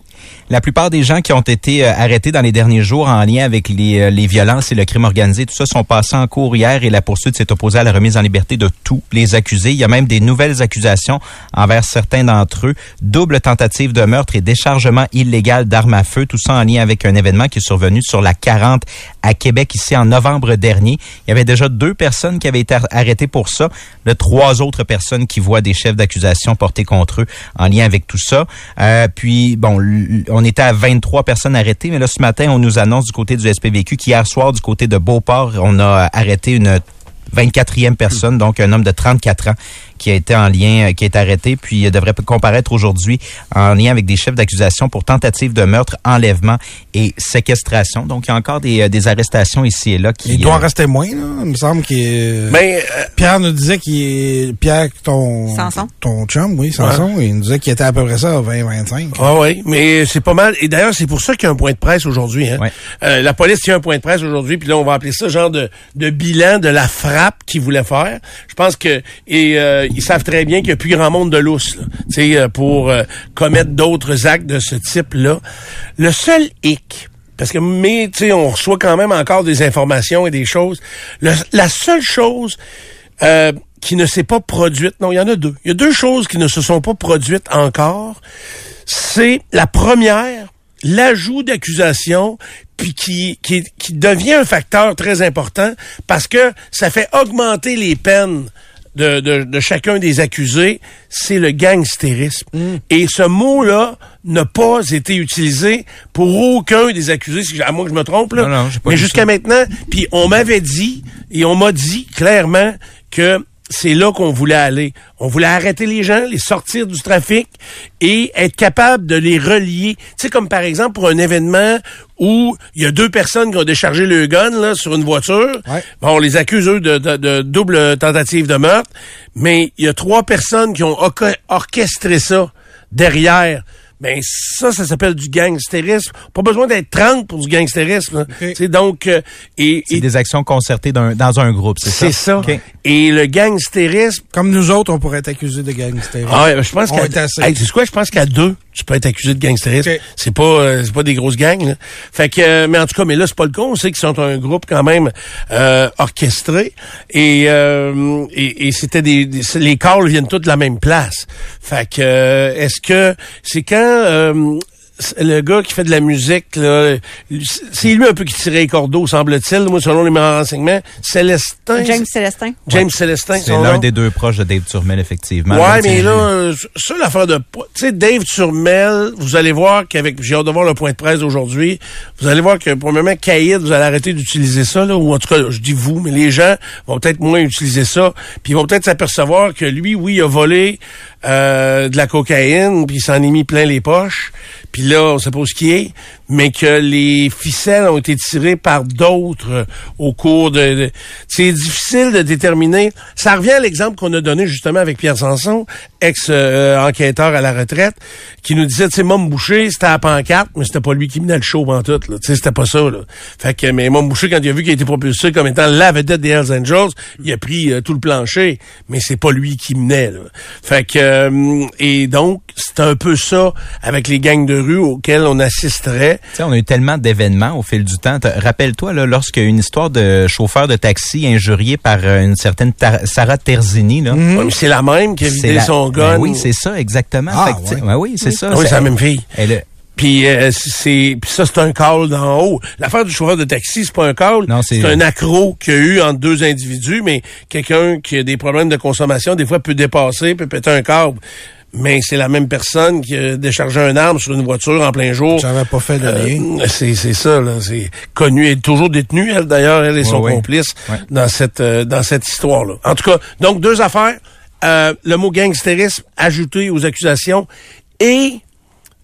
La plupart des gens qui ont été euh, arrêtés dans les derniers jours en lien avec les, euh, les, violences et le crime organisé, tout ça sont passés en cours hier et la poursuite s'est opposée à la remise en liberté de tous les accusés. Il y a même des nouvelles accusations envers certains d'entre eux. Double tentative de meurtre et déchargement illégal d'armes à feu, tout ça en lien avec un événement qui est survenu sur la 40 à Québec ici en novembre dernier. Il y avait déjà deux personnes qui avaient été arrêtées pour ça. Le trois autres personnes qui voient des chefs d'accusation portés contre eux en lien avec tout ça. Euh, puis, bon, on était à 23 personnes arrêtées, mais là, ce matin, on nous annonce du côté du SPVQ qu'hier soir, du côté de Beauport, on a arrêté une 24e personne, donc un homme de 34 ans qui a été en lien, euh, qui est arrêté, puis devrait comparaître aujourd'hui en lien avec des chefs d'accusation pour tentative de meurtre, enlèvement et séquestration. Donc, il y a encore des, euh, des arrestations ici et là. Qui,
il doit en euh, rester moins, là. Il me semble qu'il Mais Pierre nous disait qu'il est... Pierre, ton...
Sanson.
Ton chum, oui, Sanson. Il nous disait qu'il était à peu près ça, 20-25.
Ah oui, mais c'est pas mal. Et d'ailleurs, c'est pour ça qu'il y a un point de presse aujourd'hui. Hein. la police tient un point de presse aujourd'hui, puis là, on va appeler ça genre de, de bilan de la frappe qu'il voulait faire. Je pense que... Et, ils savent très bien qu'il n'y a plus grand monde de lousse euh, pour euh, commettre d'autres actes de ce type-là. Le seul hic, parce que mais tu sais, on reçoit quand même encore des informations et des choses. la seule chose euh, qui ne s'est pas produite, non, il y en a deux. Il y a deux choses qui ne se sont pas produites encore. C'est la première, l'ajout d'accusation puis qui, qui, qui devient un facteur très important parce que ça fait augmenter les peines de, de, de chacun des accusés, c'est le gangstérisme. Mm. Et ce mot-là n'a pas été utilisé pour aucun des accusés, à moins que je me trompe, là. mais jusqu'à maintenant, puis on m'avait dit, et on m'a dit clairement que c'est là qu'on voulait aller. On voulait arrêter les gens, les sortir du trafic et être capable de les relier. Tu sais, comme par exemple pour un événement où il y a deux personnes qui ont déchargé le gun là, sur une voiture. Bon, on les accuse, eux, de, de, double tentative de meurtre, mais il y a trois personnes qui ont orchestré ça derrière. Ben ça, ça s'appelle du gangstérisme. Pas besoin d'être 30 pour du gangstérisme. C'est donc euh, et,
c'est des actions concertées dans un groupe, c'est ça?
C'est ça. Et le gangstérisme,
comme nous autres, on pourrait être accusés de gangstérisme.
Ah, ouais, je pense qu'à hey, quoi, je pense qu'à deux, tu peux être accusé de gangstérisme. C'est pas euh, c'est pas des grosses gangs. Là. Fait que euh, mais en tout cas, mais là c'est pas le cas. On sait qu'ils sont un groupe quand même orchestré et et, et c'était des, les calls viennent tous de la même place. Fait que est-ce que c'est quand euh, le gars qui fait de la musique, là, c'est lui un peu qui tirait les cordeaux, semble-t-il, moi, selon les meilleurs renseignements. Célestin.
James Célestin.
James Célestin.
C'est l'un des deux proches de Dave Turmel, effectivement.
Ouais, mais là, ça, l'affaire de... Tu sais, Dave Turmel, vous allez voir qu'avec... J'ai hâte de voir le point de presse aujourd'hui. Vous allez voir que, premièrement, Caïd, vous allez arrêter d'utiliser ça, là, ou en tout cas, je dis vous, mais les gens vont peut-être moins utiliser ça, puis ils vont peut-être s'apercevoir que lui, oui, il a volé euh, de la cocaïne, puis il s'en est mis plein les poches. Puis là, on sait pas ce qui est. mais que les ficelles ont été tirées par d'autres euh, au cours de... c'est difficile de déterminer. Ça revient à l'exemple qu'on a donné justement avec Pierre Sanson, ex-enquêteur à la retraite, qui nous disait, tu sais, Mom Boucher, c'était à pancarte, mais c'était pas lui qui menait le show en tout. Tu sais, c'était pas ça. Là. Fait que, mais Mom Boucher, quand il a vu qu'il a été propulsé comme étant la vedette des Hells Angels, il a pris euh, tout le plancher, mais c'est pas lui qui menait. Là. Fait que, euh, et donc, c'est un peu ça avec les gangs de rue auxquels on assisterait.
On a eu tellement d'événements au fil du temps. Rappelle-toi, là, lorsqu'il y a une histoire de chauffeur de taxi injurié par euh, une certaine Sarah Terzini. Là.
Mhm. c'est la même qui a vidé son gun.
Ben oui, c'est ça, exactement.
Ah,
ben oui, c'est ça.
Oui, c'est la même fille. Puis euh, c'est ça c'est un call d'en haut. L'affaire du chauffeur de taxi, c'est pas un call, c'est un accro qu'il y a eu entre deux individus, mais quelqu'un qui a des problèmes de consommation, des fois peut dépasser, peut péter un câble. Mais c'est la même personne qui a déchargé un arme sur une voiture en plein jour.
J'avais pas fait de
euh, c'est c'est ça là, c'est connu et toujours détenu elle d'ailleurs, elle et son complice dans cette euh, dans cette histoire là. En tout cas, donc deux affaires, euh, le mot gangstérisme ajouté aux accusations et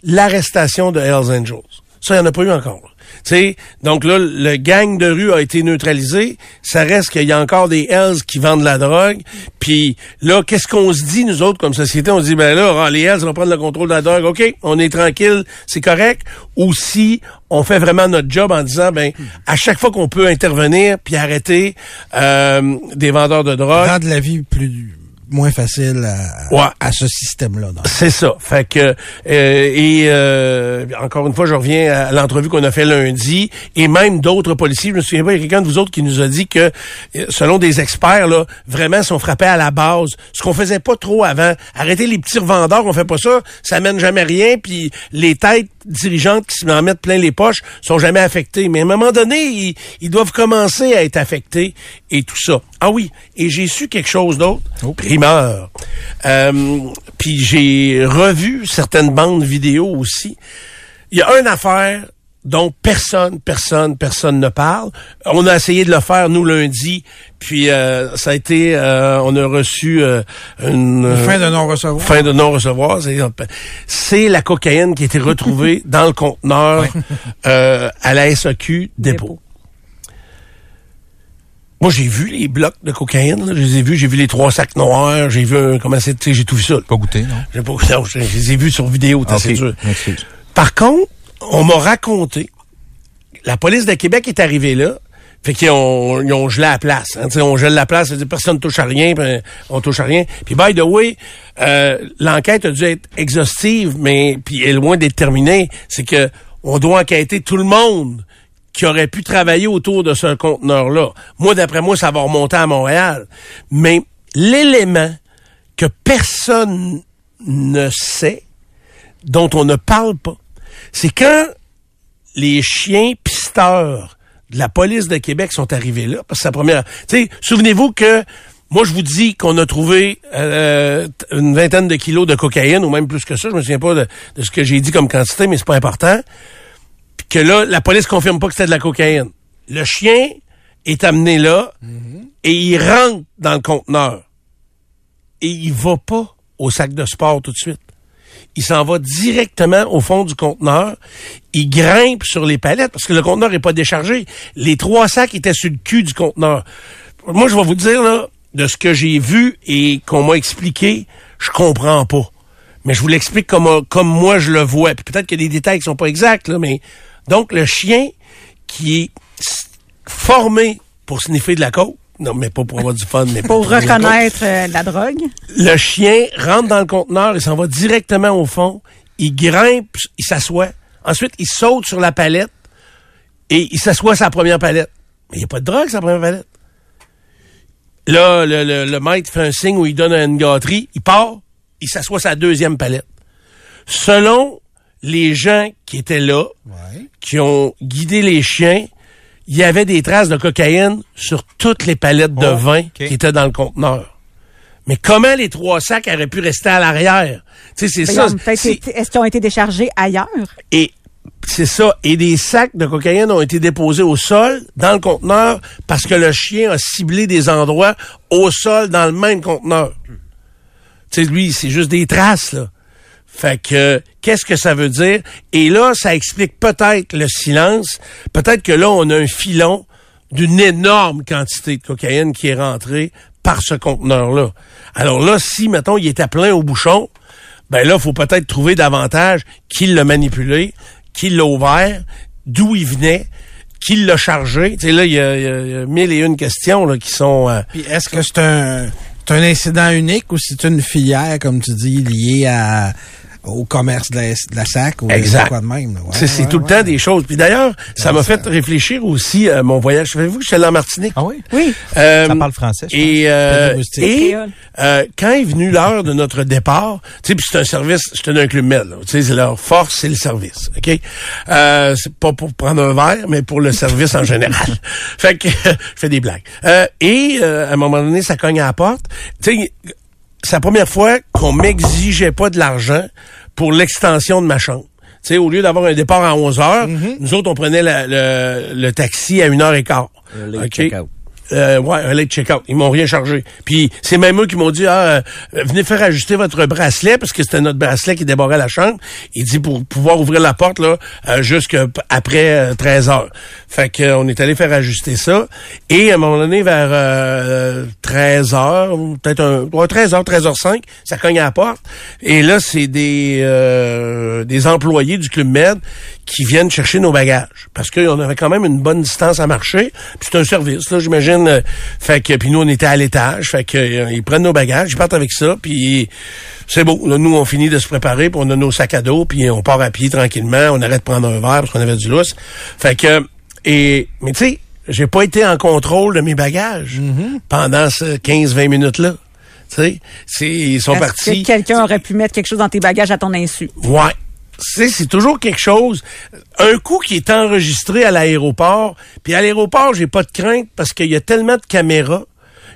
l'arrestation de Hells Angels. Ça, il n'y en a pas eu encore. Sais, donc là, le gang de rue a été neutralisé. Ça reste qu'il y a encore des Hells qui vendent la drogue. Puis là, qu'est-ce qu'on se dit, nous autres, comme société? On se dit, ben là, ah, les Hells vont prendre le contrôle de la drogue. OK, on est tranquille, c'est correct. Ou si on fait vraiment notre job en disant, ben, à chaque fois qu'on peut intervenir puis arrêter euh, des vendeurs de drogue...
Rendre la vie plus moins facile à, à ce système-là.
C'est ça. Fait que euh, et euh, encore une fois, je reviens à l'entrevue qu'on a fait lundi et même d'autres policiers. Je me souviens pas, il y a quelqu'un de vous autres qui nous a dit que euh, selon des experts là, vraiment, si on frappait à la base, ce qu'on faisait pas trop avant, arrêter les petits revendeurs, on fait pas ça, ça mène jamais rien. Puis les têtes dirigeantes qui se mettent plein les poches sont jamais affectées. Mais à un moment donné, ils, ils doivent commencer à être affectés et tout ça. Ah oui, et j'ai su quelque chose d'autre. Oh. Primeur. Euh, puis j'ai revu certaines bandes vidéo aussi. Il y a une affaire dont personne, personne, personne ne parle. On a essayé de le faire nous lundi, puis euh, ça a été, euh, on a reçu une
fin de non recevoir.
Fin de non recevoir, c'est la cocaïne qui a été retrouvée dans le conteneur à la SAQ dépôt. Moi, j'ai vu les blocs de cocaïne, je les ai vus, j'ai vu les trois sacs noirs, j'ai vu comment c'est, j'ai tout vu ça.
Pas goûté, non?
J'ai pas goûté, je les ai vus sur vidéo, okay. sûr. Par contre, on m'a raconté, la police de Québec est arrivée là, fait qu'ils ont, ils ont gelé la place. Hein, on gèle la place, personne touche à rien, on touche à rien. Puis by the way, euh, l'enquête a dû être exhaustive, mais puis est loin d'être terminée. C'est que on doit enquêter tout le monde qui aurait pu travailler autour de ce conteneur-là. Moi, d'après moi, ça va remonter à Montréal. Mais l'élément que personne ne sait, dont on ne parle pas, c'est quand les chiens pisteurs de la police de Québec sont arrivés là, parce que c'est la première... Tu sais, souvenez-vous que moi, je vous dis qu'on a trouvé euh, une vingtaine de kilos de cocaïne, ou même plus que ça. Je me souviens pas de, de ce que j'ai dit comme quantité, mais c'est pas important que là, la police confirme pas que c'était de la cocaïne. Le chien est amené là et il rentre dans le conteneur. Et il va pas au sac de sport tout de suite. Il s'en va directement au fond du conteneur. Il grimpe sur les palettes parce que le conteneur est pas déchargé. Les trois sacs étaient sur le cul du conteneur. Moi, je vais vous dire, là, de ce que j'ai vu et qu'on m'a expliqué, je comprends pas. Mais je vous l'explique comme, comme moi je le vois. Peut-être a des détails qui sont pas exacts, mais donc, le chien qui est formé pour sniffer de la côte, non, mais pas pour avoir du fun, mais
pour, reconnaître euh, la, drogue.
Le chien rentre dans le conteneur, il s'en va directement au fond, il grimpe, il s'assoit. Ensuite, il saute sur la palette et il s'assoit sur sa première palette. Mais il n'y a pas de drogue, sa première palette. Là, le, le, maître fait un signe où il donne une gâterie, il part, il s'assoit sa deuxième palette. Selon les gens qui étaient là, qui ont guidé les chiens, il y avait des traces de cocaïne sur toutes les palettes de oh, vin qui étaient dans le conteneur. Mais comment les trois sacs auraient pu rester à l'arrière? Tu sais, c'est
ça. Est-ce qu'ils ont été déchargés ailleurs?
Et c'est ça. Et des sacs de cocaïne ont été déposés au sol, dans le conteneur, parce que le chien a ciblé des endroits au sol dans le même conteneur. Tu sais, lui, c'est juste des traces, là. Fait que, qu'est-ce que ça veut dire? Et là, ça explique peut-être le silence. Peut-être que là, on a un filon d'une énorme quantité de cocaïne qui est rentrée par ce conteneur-là. Alors là, si, mettons, il était plein au bouchon, ben là, faut peut-être trouver davantage qui l'a manipulé, qui l'a ouvert, d'où il venait, qui l'a chargé. Tu sais, là, il y, a, mille et une questions là, qui sont...
Euh, est-ce que c'est un, un incident unique ou c'est une filière, comme tu dis, liée à au commerce de la, SAC ou
exact. quoi de même. c'est tout le temps des choses. Puis d'ailleurs, ça m'a fait réfléchir aussi à mon voyage. Savez-vous que j'étais allé en Martinique?
Ah oui?
Oui.
Euh, ça parle français, je
Et, euh, et euh, quand est venu l'heure de notre départ, tu sais, puis c'est un service, je tenais un club med, tu sais, c'est leur force, c'est le service, OK? Euh, c'est pas pour prendre un verre, mais pour le service en général. fait que je fais des blagues. Euh, et à un moment donné, ça cogne à la porte. Tu sais, c'est la première fois qu'on m'exigeait pas de l'argent pour l'extension de ma chambre. Tu sais, au lieu d'avoir un départ à 11 heures, mm-hmm. nous autres, on prenait le, taxi à une heure et quart. Euh, ouais, un late check-out. Ils m'ont rien chargé. Puis c'est même eux qui m'ont dit ah euh, venez faire ajuster votre bracelet parce que c'était notre bracelet qui débarrait la chambre. Il dit pour pouvoir ouvrir la porte là euh, jusqu'après 13 euh, heures. Fait que on est allé faire ajuster ça et à un moment donné vers 13 heures, peut-être un 13 heures, 13 h 5, ça cogne à la porte et là c'est des des employés du club Med qui viennent chercher nos bagages parce qu'on avait quand même une bonne distance à marcher. Puis c'est un service là, j'imagine euh, fait que puis nous on était à l'étage, fait que euh, ils prennent nos bagages, ils partent avec ça, puis c'est beau. nous on finit de se préparer, puis on a nos sacs à dos, puis on part à pied tranquillement, on arrête de prendre un verre parce qu'on avait du lousse. Fait que et mais tu sais, j'ai pas été en contrôle de mes bagages mm-hmm. pendant ce 15-20 minutes là. Tu sais, ils sont partis.
Que quelqu'un aurait pu mettre quelque chose dans tes bagages à ton insu?
Ouais c'est toujours quelque chose. Un coup qui est enregistré à l'aéroport, puis à l'aéroport, j'ai pas de crainte parce qu'il y a tellement de caméras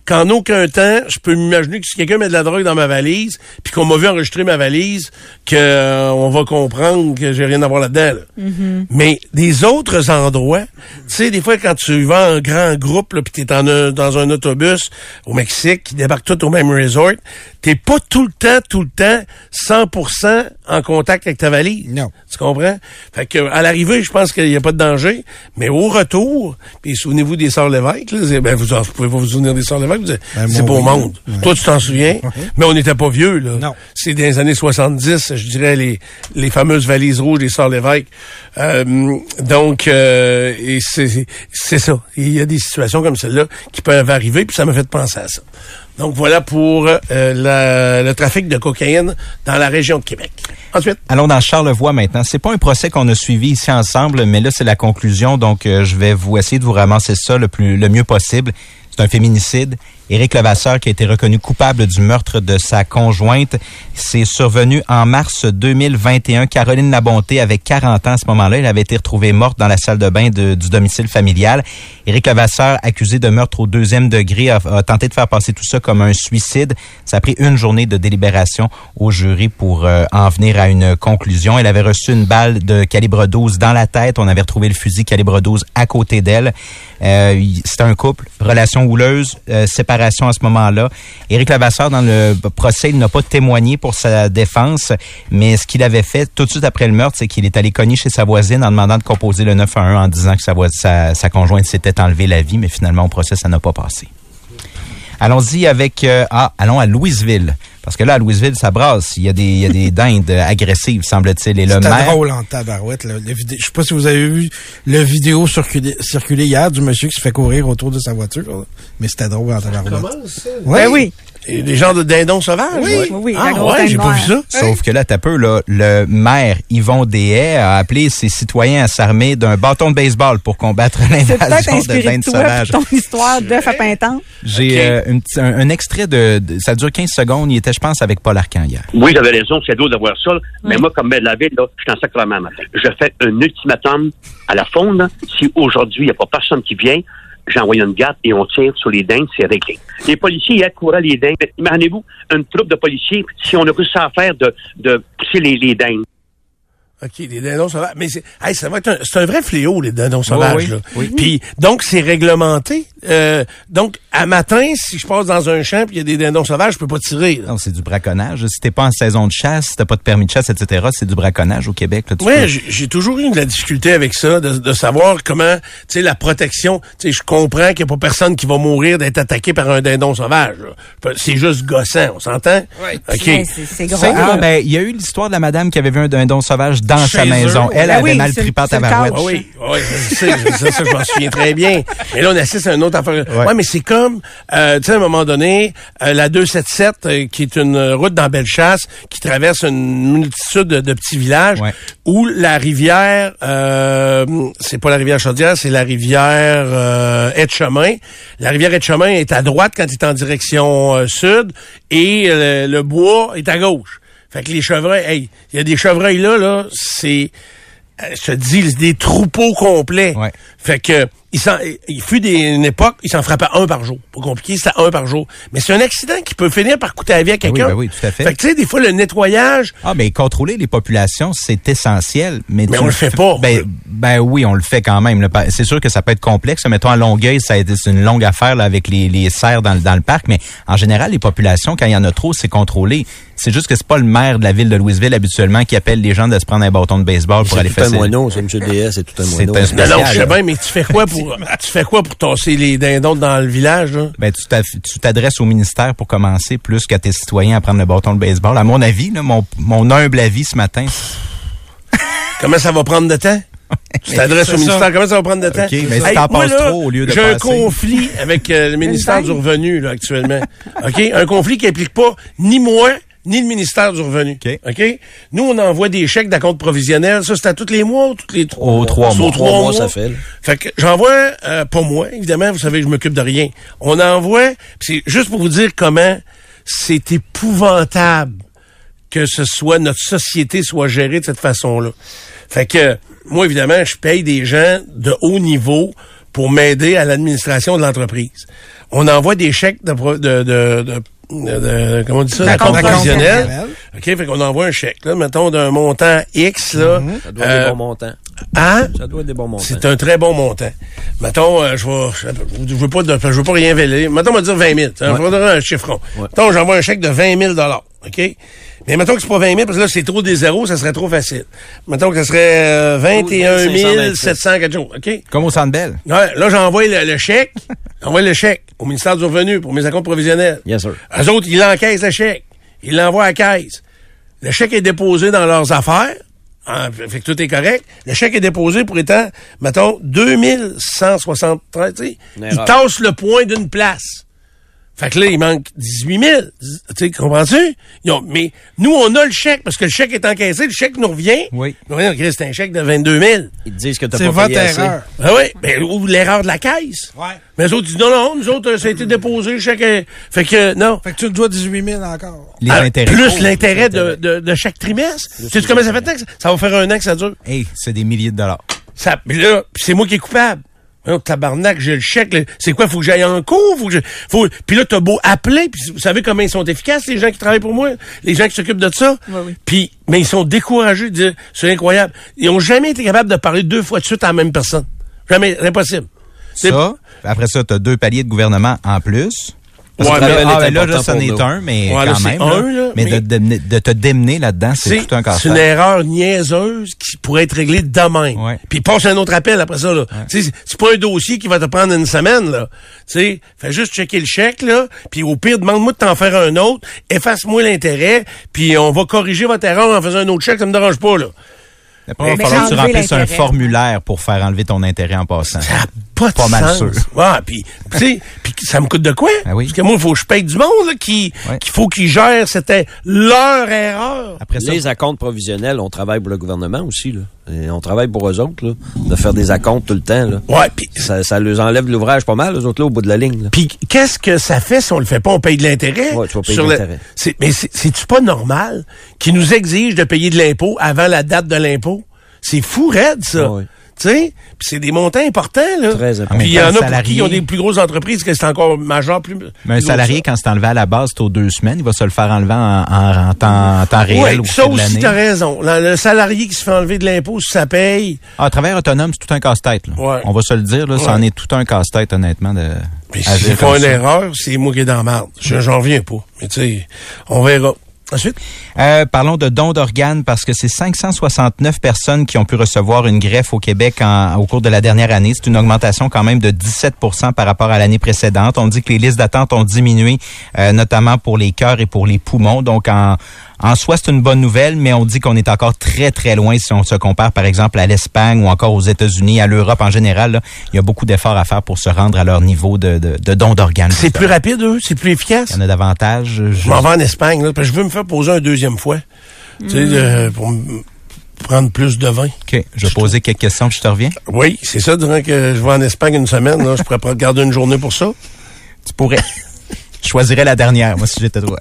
qu'en aucun temps, je peux m'imaginer que si quelqu'un met de la drogue dans ma valise, puis qu'on m'a vu enregistrer ma valise, que euh, on va comprendre que j'ai rien à voir là-dedans. Mm-hmm. Mais des autres endroits, tu sais, des fois quand tu vas en grand groupe, puis t'es en dans un autobus au Mexique, qui débarque tout au même resort, t'es pas tout le temps, tout le temps, 100% en contact avec ta valise.
Non.
Tu comprends? Fait que à l'arrivée, je pense qu'il n'y a pas de danger, mais au retour, puis souvenez-vous des Sœurs Lévesque, là, ben vous, vous pouvez pas vous souvenir des Sœurs Lévesque, ben, c'est beau monde. Toi, tu t'en souviens, mais on n'était pas vieux, là.
Non.
C'est des années 70, je dirais, les, les fameuses valises rouges des Sœurs Lévesque. Euh, donc, euh, et c'est ça. Il y a des situations comme celle-là qui peuvent arriver, puis ça m'a fait penser à ça. Donc voilà pour euh, le trafic de cocaïne dans la région de Québec. Ensuite.
Allons dans Charlevoix maintenant. C'est pas un procès qu'on a suivi ici ensemble, mais là c'est la conclusion. Donc euh, je vais vous essayer de vous ramasser ça le plus le mieux possible. C'est un féminicide. Éric Levasseur qui a été reconnu coupable du meurtre de sa conjointe. C'est survenu en mars 2021. Caroline Labonté avait 40 ans à ce moment-là. Elle avait été retrouvée morte dans la salle de bain du domicile familial. Éric Levasseur, accusé de meurtre au deuxième degré, a, tenté de faire passer tout ça comme un suicide. Ça a pris une journée de délibération au jury pour euh, en venir à une conclusion. Elle avait reçu une balle de calibre 12 dans la tête. On avait retrouvé le fusil calibre 12 à côté d'elle. Euh, C'était un couple, relation houleuse, euh, séparation à ce moment-là. Éric Lavasseur, dans le procès, il n'a pas témoigné pour sa défense, mais ce qu'il avait fait tout de suite après le meurtre, c'est qu'il est allé cogner chez sa voisine en demandant de composer le 911 en disant que sa, conjointe s'était enlevé la vie, mais finalement, au procès, ça n'a pas passé. Allons-y avec... Euh, ah, allons à Louisville. Parce que là, à Louisville, ça brasse. Il y a des, il y a des dindes agressives, semble-t-il. Et le
C'était drôle en tabarouette. Là. Je sais pas si vous avez vu le vidéo circuler, circuler hier du monsieur qui se fait courir autour de sa voiture. Mais c'était drôle en tabarouette.
Comment ça? Ben oui.
Des genres de dindons sauvages?
Oui, oui, oui.
Ah, ouais, j'ai pas vu ça.
Sauf que là, t'as peu, là, le maire Yvon Deshaies a appelé ses citoyens à s'armer d'un bâton de baseball pour combattre l'invasion de dindes sauvages.
ton histoire d'œuf à pintante.
J'ai euh, un, extrait de, ça dure 15 secondes. Il était, je pense, avec Paul Arcan hier.
Oui, j'avais raison, c'est drôle d'avoir ça. Mais moi, comme maire de la ville, là, je suis en sacrement matin. Je fais un ultimatum à la fonde. Si aujourd'hui, il n'y a pas personne qui vient, j'ai une garde et on tire sur les dindes, c'est réglé. Les policiers, accouraient les dindes. Imaginez-vous, une troupe de policiers, si on a réussi à faire de, de les, les dindes.
OK, les dindons sauvages. Mais c'est, hey, ça va être un, c'est un vrai fléau, les dindons sauvages,
oui,
là.
oui.
Puis, donc, c'est réglementé. Euh, donc, à matin, si je passe dans un champ puis il y a des dindons sauvages, je peux pas tirer. là.
Non, c'est du braconnage. Si t'es pas en saison de chasse, si t'as pas de permis de chasse, etc., c'est du braconnage au Québec. Là, tu
Ouais,
peux-
j'ai j'ai toujours eu de la difficulté avec ça, de, de savoir comment, tu sais, la protection. Tu sais, je comprends qu'il n'y a pas personne qui va mourir d'être attaqué par un dindon sauvage. là. C'est juste gossant, on s'entend?
Ouais.
OK.
Ouais, c'est c'est gros.
C'est- ah, ben, il y a eu l'histoire de la madame qui avait vu un dindon sauvage dans
Chez
sa
eux.
maison. Elle
Ben
avait
oui,
mal
c'est-
pris par
c'est.
Ah oui, oui, sais, ça, je m'en souviens très bien. Mais là, on assiste à une autre affaire. Ouais, mais c'est comme, euh, tu sais, à un moment donné, euh, la 277, euh, qui est une route dans Bellechasse, qui traverse une multitude de, de petits villages,
Ouais.
où la rivière, euh, c'est pas la rivière Chaudière, c'est la rivière euh, Etchemin. La rivière Etchemin est à droite quand il est en direction euh, sud, et euh, le bois est à gauche. Fait que les chevreuils, hey, il y a des chevreuils là, là, c'est, euh, je te dis, des troupeaux complets.
Ouais.
Fait que, il, s'en, il fut des, une époque, il s'en frappait un par jour. Pas compliqué, c'était un par jour. Mais c'est un accident qui peut finir par coûter la vie à
Ben oui,
quelqu'un.
ben oui, tout à fait.
Fait que, tu sais, des fois, le nettoyage,
Ah, mais contrôler les populations, c'est essentiel. Mais,
Mais
tu
on le fait pas.
Ben, ben oui, on le fait quand même. Pa- C'est sûr que ça peut être complexe. Mettons à Longueuil, ça a été c'est une longue affaire là, avec les, les cerfs dans, le- dans le parc. Mais en général, les populations, quand il y en a trop, c'est contrôlé. C'est juste que c'est pas le maire de la ville de Louisville habituellement qui appelle les gens de se prendre un bâton de baseball pour
C'est
aller
tout un
faire
moineau, c'est M. DS, c'est tout un
C'est
moineau.
non, je sais bien, mais tu fais quoi pour, tu fais quoi pour tasser les dindons dans le village, là?
Ben, tu t'adresses au ministère pour commencer plus qu'à tes citoyens à prendre le bâton de baseball. À mon avis, là, mon, mon humble avis ce matin.
Comment ça va prendre de temps? Tu t'adresses au ministère,
ça.
comment ça va prendre de temps?
Mais si
Hey,
t'en
moi,
passes
là,
trop au lieu de
J'ai un conflit avec euh, le ministère du Revenu, là, actuellement. OK? Un conflit qui implique pas ni moi, ni le ministère du Revenu.
OK.
OK? Nous, on envoie des chèques d'acompte provisionnel. Ça, c'est à tous les mois ou tous les trois
Aux trois mois.
aux
Trois mois,
mois.
ça fait, là.
Fait que j'envoie, euh, pas moi, évidemment, vous savez, je m'occupe de rien. On envoie, pis c'est juste pour vous dire comment c'est épouvantable que ce soit, notre société soit gérée de cette façon-là. Fait que, moi, évidemment, je paye des gens de haut niveau pour m'aider à l'administration de l'entreprise. On envoie des chèques de, de, de, de- de- comment on dit ça?
D'acompte
D'acompte provisionnel.
provisionnel.
OK, fait qu'on envoie un chèque, là, mettons, d'un montant X, là.
Ça doit être
Euh,
des bons montants.
hein?
Ça doit être des bons montants.
C'est un très bon montant. Mettons, euh, je vais, je, je veux pas, de- je veux pas rien véler. Mettons, on va dire 20 000. Je vais donner un chiffron.
Ouais.
Mettons, j'envoie un chèque de 20 000 OK? Mais mettons que c'est pas 20 000 parce que là, c'est trop des zéros, ça serait trop facile. Mettons que ce serait euh, 21 700 quelque chose. OK?
Comme au Centre Bell.
Ouais, là, j'envoie le, le chèque. J'envoie le chèque au ministère du Revenu pour mes comptes provisionnels.
Yes.
Eux autres, ils l'encaissent le chèque. Ils l'envoient à la caisse. Le chèque est déposé dans leurs affaires. Fait que tout est correct. Le chèque est déposé pour étant, mettons, 2173. tu sais.
Une
Ils tassent le point d'une place. Fait que là, il manque 18 000. Tu sais, comprends-tu? Ils ont- mais nous, on a le chèque parce que le chèque est encaissé. Le chèque nous revient.
Oui.
Mais voyons, Chris, c'est un chèque de 22 000.
Ils te disent que t'as pas
votre
payé assez.
erreur.
Ah oui, ben, ou l'erreur de la caisse.
Ouais.
Mais les autres disent non, non, nous autres, euh, ça a été déposé, le chèque est... Fait que, non.
Fait que tu le dois 18 000 encore.
Les
Ah,
intérêts.
Plus l'intérêt de, de, de chaque trimestre. Tu sais comment ça fait de temps que ça- ça va faire un an que ça dure?
Hey, c'est des milliers de dollars.
Ça, puis là, puis c'est moi qui est coupable. Oh, tabarnak, j'ai le chèque. là. C'est quoi? Faut que j'aille en cours? Faut que je, faut, puis là, t'as beau appeler, puis vous savez comment ils sont efficaces, les gens qui travaillent pour moi, les gens qui s'occupent de ça?
Oui, oui.
Puis, mais ils sont découragés de dire, c'est incroyable. Ils ont jamais été capables de parler deux fois de suite à la même personne. Jamais, c'est impossible. C'est-
Ça, après ça, tu as deux paliers de gouvernement en plus.
Ouais, mais-
ah, ben là, là, ça n'est un, mais
Ouais,
quand
c'est
même.
un,
là. mais,
mais-
De, de, de te démener là-dedans, c'est tout un
c'est
casse-tête.
une erreur niaiseuse qui pourrait être réglée demain.
Ouais.
Puis passe un autre appel après ça. Là. Tu sais, C'est pas un dossier qui va te prendre une semaine. Là. Tu sais, fais juste checker le chèque, là, puis au pire, demande-moi de t'en faire un autre, efface-moi l'intérêt, puis on va corriger votre erreur en faisant un autre chèque, ça me dérange pas. Là.
Après, il va falloir que tu remplisses un formulaire pour faire enlever ton intérêt en passant.
Ça n'a pas de
Pas mal
sens.
sûr.
Ouais, puis, tu sais, puis ça me coûte de quoi?
Ah oui.
Parce que moi, il faut que je paye du monde là, qui,
Ouais.
qu'il faut qu'ils gèrent. C'était leur erreur.
Après ça,
Les acomptes provisionnels, on travaille pour le gouvernement aussi, là. Et on travaille pour eux autres, là. De faire des acomptes tout le temps, là.
Ouais, puis
Ça, ça leur enlève de l'ouvrage pas mal, eux autres, là, au bout de la ligne.
Puis qu'est-ce que ça fait si on le fait pas? On paye de l'intérêt.
Ouais, tu vas payer
sur
de l'intérêt.
Mais c'est- c'est-tu pas normal qu'ils nous exigent de payer de l'impôt avant la date de l'impôt? C'est fou, raide, ça.
Ouais.
Tu Tu sais, puis c'est des montants importants, là.
Très important.
Puis il y en a pour qui ont des plus grosses entreprises que c'est encore majeur, plus.
Mais un
plus
salarié, quand c'est enlevé à la base, c'est aux deux semaines, il va se le faire enlever en, en- en temps, en temps réel
ça aussi, t'as raison. Le, le salarié qui se fait enlever de l'impôt, si ça paye,
Ah, travailleur autonome, c'est tout un casse-tête. là.
Ouais.
On va se le dire, là, ça en est tout un casse-tête, honnêtement, de
puis
agir
s'ils font
comme
une
ça.
erreur, c'est moi qui est dans la marde. Je- J'en reviens pas. Mais tu sais, on verra.
Euh, parlons de dons d'organes parce que c'est 569 personnes qui ont pu recevoir une greffe au Québec au cours de la dernière année. C'est une augmentation quand même de 17% par rapport à l'année précédente. On dit que les listes d'attente ont diminué, euh, notamment pour les cœurs et pour les poumons. Donc, en, en soi, c'est une bonne nouvelle, mais on dit qu'on est encore très, très loin si on se compare, par exemple, à l'Espagne ou encore aux États-Unis, à l'Europe en général. là. il y a beaucoup d'efforts à faire pour se rendre à leur niveau de, de, de dons d'organes.
c'est plus rapide, eux, c'est plus efficace?
Il y en a davantage. Je-
Je m'en vais en Espagne, là, parce que je veux me faire poser un deuxième fois. Tu sais, euh, pour me prendre plus de vin.
OK. Je vais poser quelques questions, puis je te reviens.
Oui, c'est ça, durant que je vais en Espagne une semaine, là, je pourrais pas garder une journée pour ça.
Tu pourrais. Je choisirais la dernière, moi, si j'étais toi.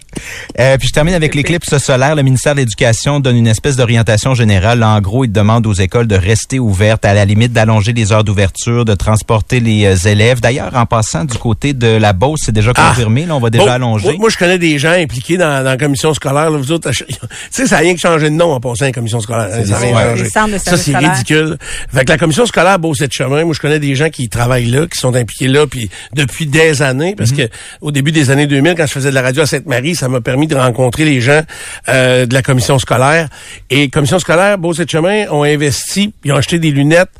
Euh, puis je termine avec l'éclipse solaire. Le ministère de l'Éducation donne une espèce d'orientation générale. En gros, il demande aux écoles de rester ouvertes, à la limite d'allonger les heures d'ouverture, de transporter les euh, élèves. D'ailleurs, en passant du côté de la Beauce, c'est déjà
Ah!
confirmé. Là, on va déjà
Bon,
allonger.
Moi, moi, je connais des gens impliqués dans, dans la commission scolaire. Là, vous autres, tu sais, ça n'a rien que changé de nom en passant à la commission scolaire. Ça
ouais.
de
Ça, c'est ridicule. Fait que la commission scolaire Beau cette chemin, moi, je connais des gens qui travaillent là, qui sont impliqués là, puis depuis des années, parce que au début des années 2000, quand je faisais de la radio à Sainte-Marie, ça m'a permis de rencontrer les gens euh, de la commission scolaire. Et commission scolaire Beau cette chemin ont investi, ils ont acheté des lunettes.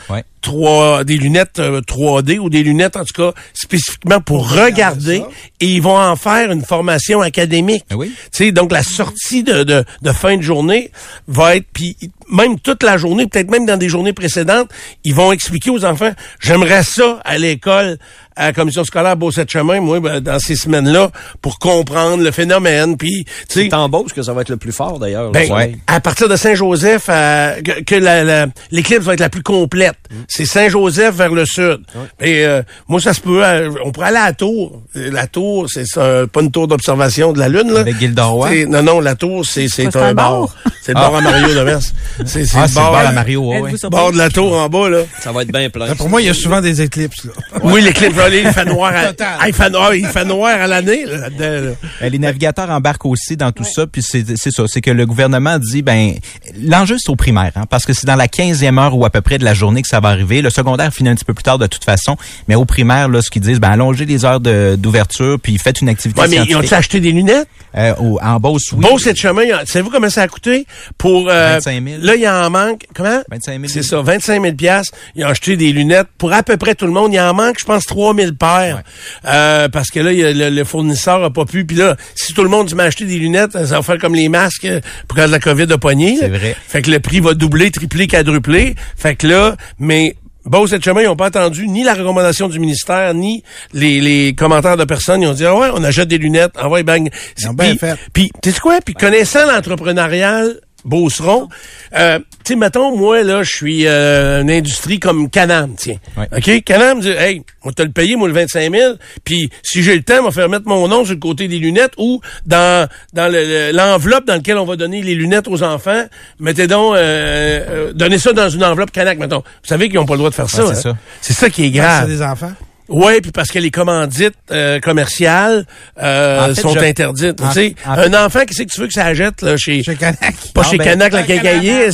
3 des lunettes euh, 3D ou des lunettes en tout cas spécifiquement pour regarder et ils vont en faire une formation académique.
Ah oui.
Tu sais donc la sortie de, de, de fin de journée va être puis même toute la journée, peut-être même dans des journées précédentes, ils vont expliquer aux enfants, j'aimerais ça à l'école à la commission scolaire Beau-Sept-Chemin, moi, ben, dans ces semaines-là, pour comprendre le phénomène, puis, tu sais,
C'est en Beauce que ça va être le plus fort, d'ailleurs.
ben, à partir de Saint-Joseph, à- que, que la- la- l'éclipse va être la plus complète. C'est Saint-Joseph vers le sud. Et euh, moi, ça se peut. euh, on pourrait aller à la tour. La tour, c'est ça, pas une tour d'observation de la lune. Là.
Avec Gilderoy?
Non, non, la tour, c'est c'est un, bar.
bar?
C'est le bar à Mario Demers. C'est c'est
Ah,
le
c'est
bar,
le bar
à
Mario.
surpris?
bord de la tour en bas, là.
Ça va être bien plein.
Pour moi, il y a souvent des éclipses. Là.
Oui, l'éclipse, il fait noir à. Ah, il fait noir, il fait noir à l'année, là, là-dedans, là.
Euh, Les navigateurs embarquent aussi dans tout ça, puis c'est c'est ça, c'est que le gouvernement dit, ben, l'enjeu c'est au primaire, hein, parce que c'est dans la 15e heure ou à peu près de la journée que ça va arriver. Le secondaire finit un petit peu plus tard de toute façon, mais au primaire, là, ce qu'ils disent, ben, allongez les heures de- d'ouverture, puis faites une activité
Ouais, mais ils ont
scientifique.
acheté des lunettes?
Euh, au- en Beauce, oui.
Beau, cette chemin, savez-vous comment ça a coûté? Pour, euh,
25 000.
Là, il en manque, comment?
25 000.
C'est ça, 25 000 piastres. Ils ont acheté des lunettes pour à peu près tout le monde. Il en manque, je pense, 3 000 paires. Euh, parce que là, y a le, le fournisseur a pas pu. Puis là, si tout le monde m'a acheté des lunettes, ça va faire comme les masques euh, pour quand la COVID a pogné.
C'est vrai.
Fait que le prix va doubler, tripler, quadrupler. Fait que là, mais Beau cette chemin, ils n'ont pas entendu ni la recommandation du ministère, ni les, les commentaires de personnes. Ils ont dit, ah ouais, on achète des lunettes, ah ouais, bang.
Ils ont bien fait.
puis, tu sais quoi? Puis, connaissant l'entrepreneurial Beauceron, euh, tu sais, mettons, moi, là, je suis euh, une industrie comme Canam, tiens.
Ouais.
OK? Canam dit, hey, on te le payer, moi, le 25 000, puis si j'ai le temps, on va faire mettre mon nom sur le côté des lunettes ou dans dans le- le- l'enveloppe dans laquelle on va donner les lunettes aux enfants, mettez donc, euh, euh, donnez ça dans une enveloppe Canac, mettons. Vous savez qu'ils n'ont pas le droit de faire ça.
c'est
hein?
ça.
C'est ça qui est
C'est
grave.
des enfants.
Oui, puis parce que les commandites euh, commerciales euh,
En fait,
sont
je-
interdites.
en-
tu sais,
en
un enfant, qui c'est que tu veux que ça achète là, chez,
Chez Canac.
pas
Ah,
chez
ben,
Canac, la quincaillier,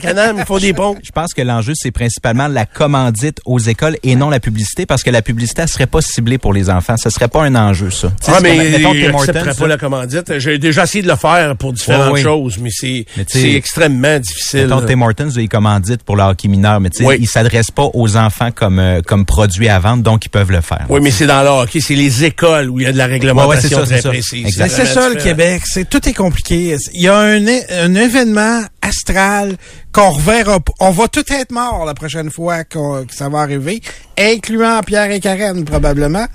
Canam.
il faut des ponts.
Je pense que l'enjeu, c'est principalement la commandite aux écoles et non la publicité, parce que la publicité, elle serait pas ciblée pour les enfants. Ce serait pas un enjeu, ça.
Ah, mais
Hortons,
pas la commandite. J'ai déjà essayé de le faire pour différentes
oui.
choses, mais c'est extrêmement difficile.
Mettons. Tim Hortons, ils commanditent pour le hockey mineur, mais tu sais,
Oui.
ils s'adressent pas aux enfants comme, euh, comme produit à vendre, donc ils peuvent le faire.
Oui, mais c'est dans le hockey, c'est les écoles où il y a de la réglementation
Ouais, ouais, c'est ça,
très précise.
C'est ça le Québec, c'est tout est compliqué. Il y a un, un événement astral qu'on reverra. On va tout être mort la prochaine fois que ça va arriver, incluant Pierre et Karen probablement.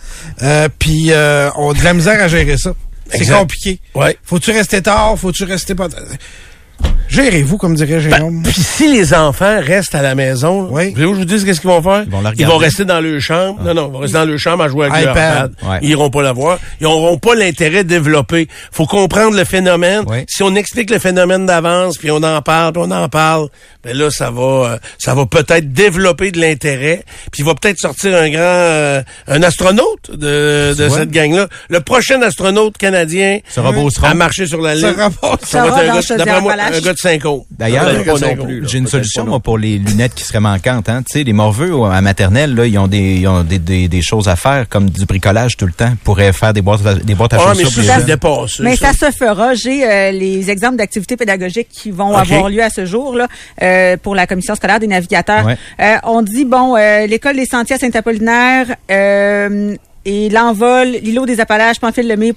Euh, Puis euh, on a de la misère à gérer ça. C'est compliqué.
Ouais.
Faut-tu rester tard? Faut-tu rester pas... Gérez-vous, comme dirait
Ben,
Jérôme.
Puis si les enfants restent à la maison,
Oui.
voulez-vous que je vous dise qu'est-ce qu'ils vont faire?
Ils vont la regarder.
rester dans leur chambre. Non, non, ils vont rester dans leur chambre à jouer avec leur
iPad.
iPad.
Ouais.
Ils iront pas la voir. Ils n'auront pas l'intérêt développé. faut comprendre le phénomène.
Oui.
Si on explique le phénomène d'avance, puis on en parle, puis on en parle, ben là, ça va euh, ça va peut-être développer de l'intérêt. Puis il va peut-être sortir un grand euh, un astronaute de, de cette gang-là. Le prochain astronaute canadien
Sera Beauceron.
à marcher sur la Lune.
sera
Ça va
Sera
être un un gars de 5 ans.
D'ailleurs. J'ai une solution moi, pour les lunettes qui seraient manquantes. Hein. Tu sais, les morveux ouais, à maternelle, là, ils ont des, ils ont des, des, des choses à faire comme du bricolage tout le temps. Ils pourraient faire des boîtes, à- des boîtes à
Ah, mais
chaussures.
ça, c'est
jeunes.
dépassé.
Mais ça se fera. J'ai euh, les exemples d'activités pédagogiques qui vont avoir lieu à ce jour là euh, pour la commission scolaire des navigateurs.
Ouais.
Euh, on dit bon, euh, l'école des sentiers à Saint-Apollinaire euh, et l'envol, l'îlot des Appalaches, Pamphile Lemay,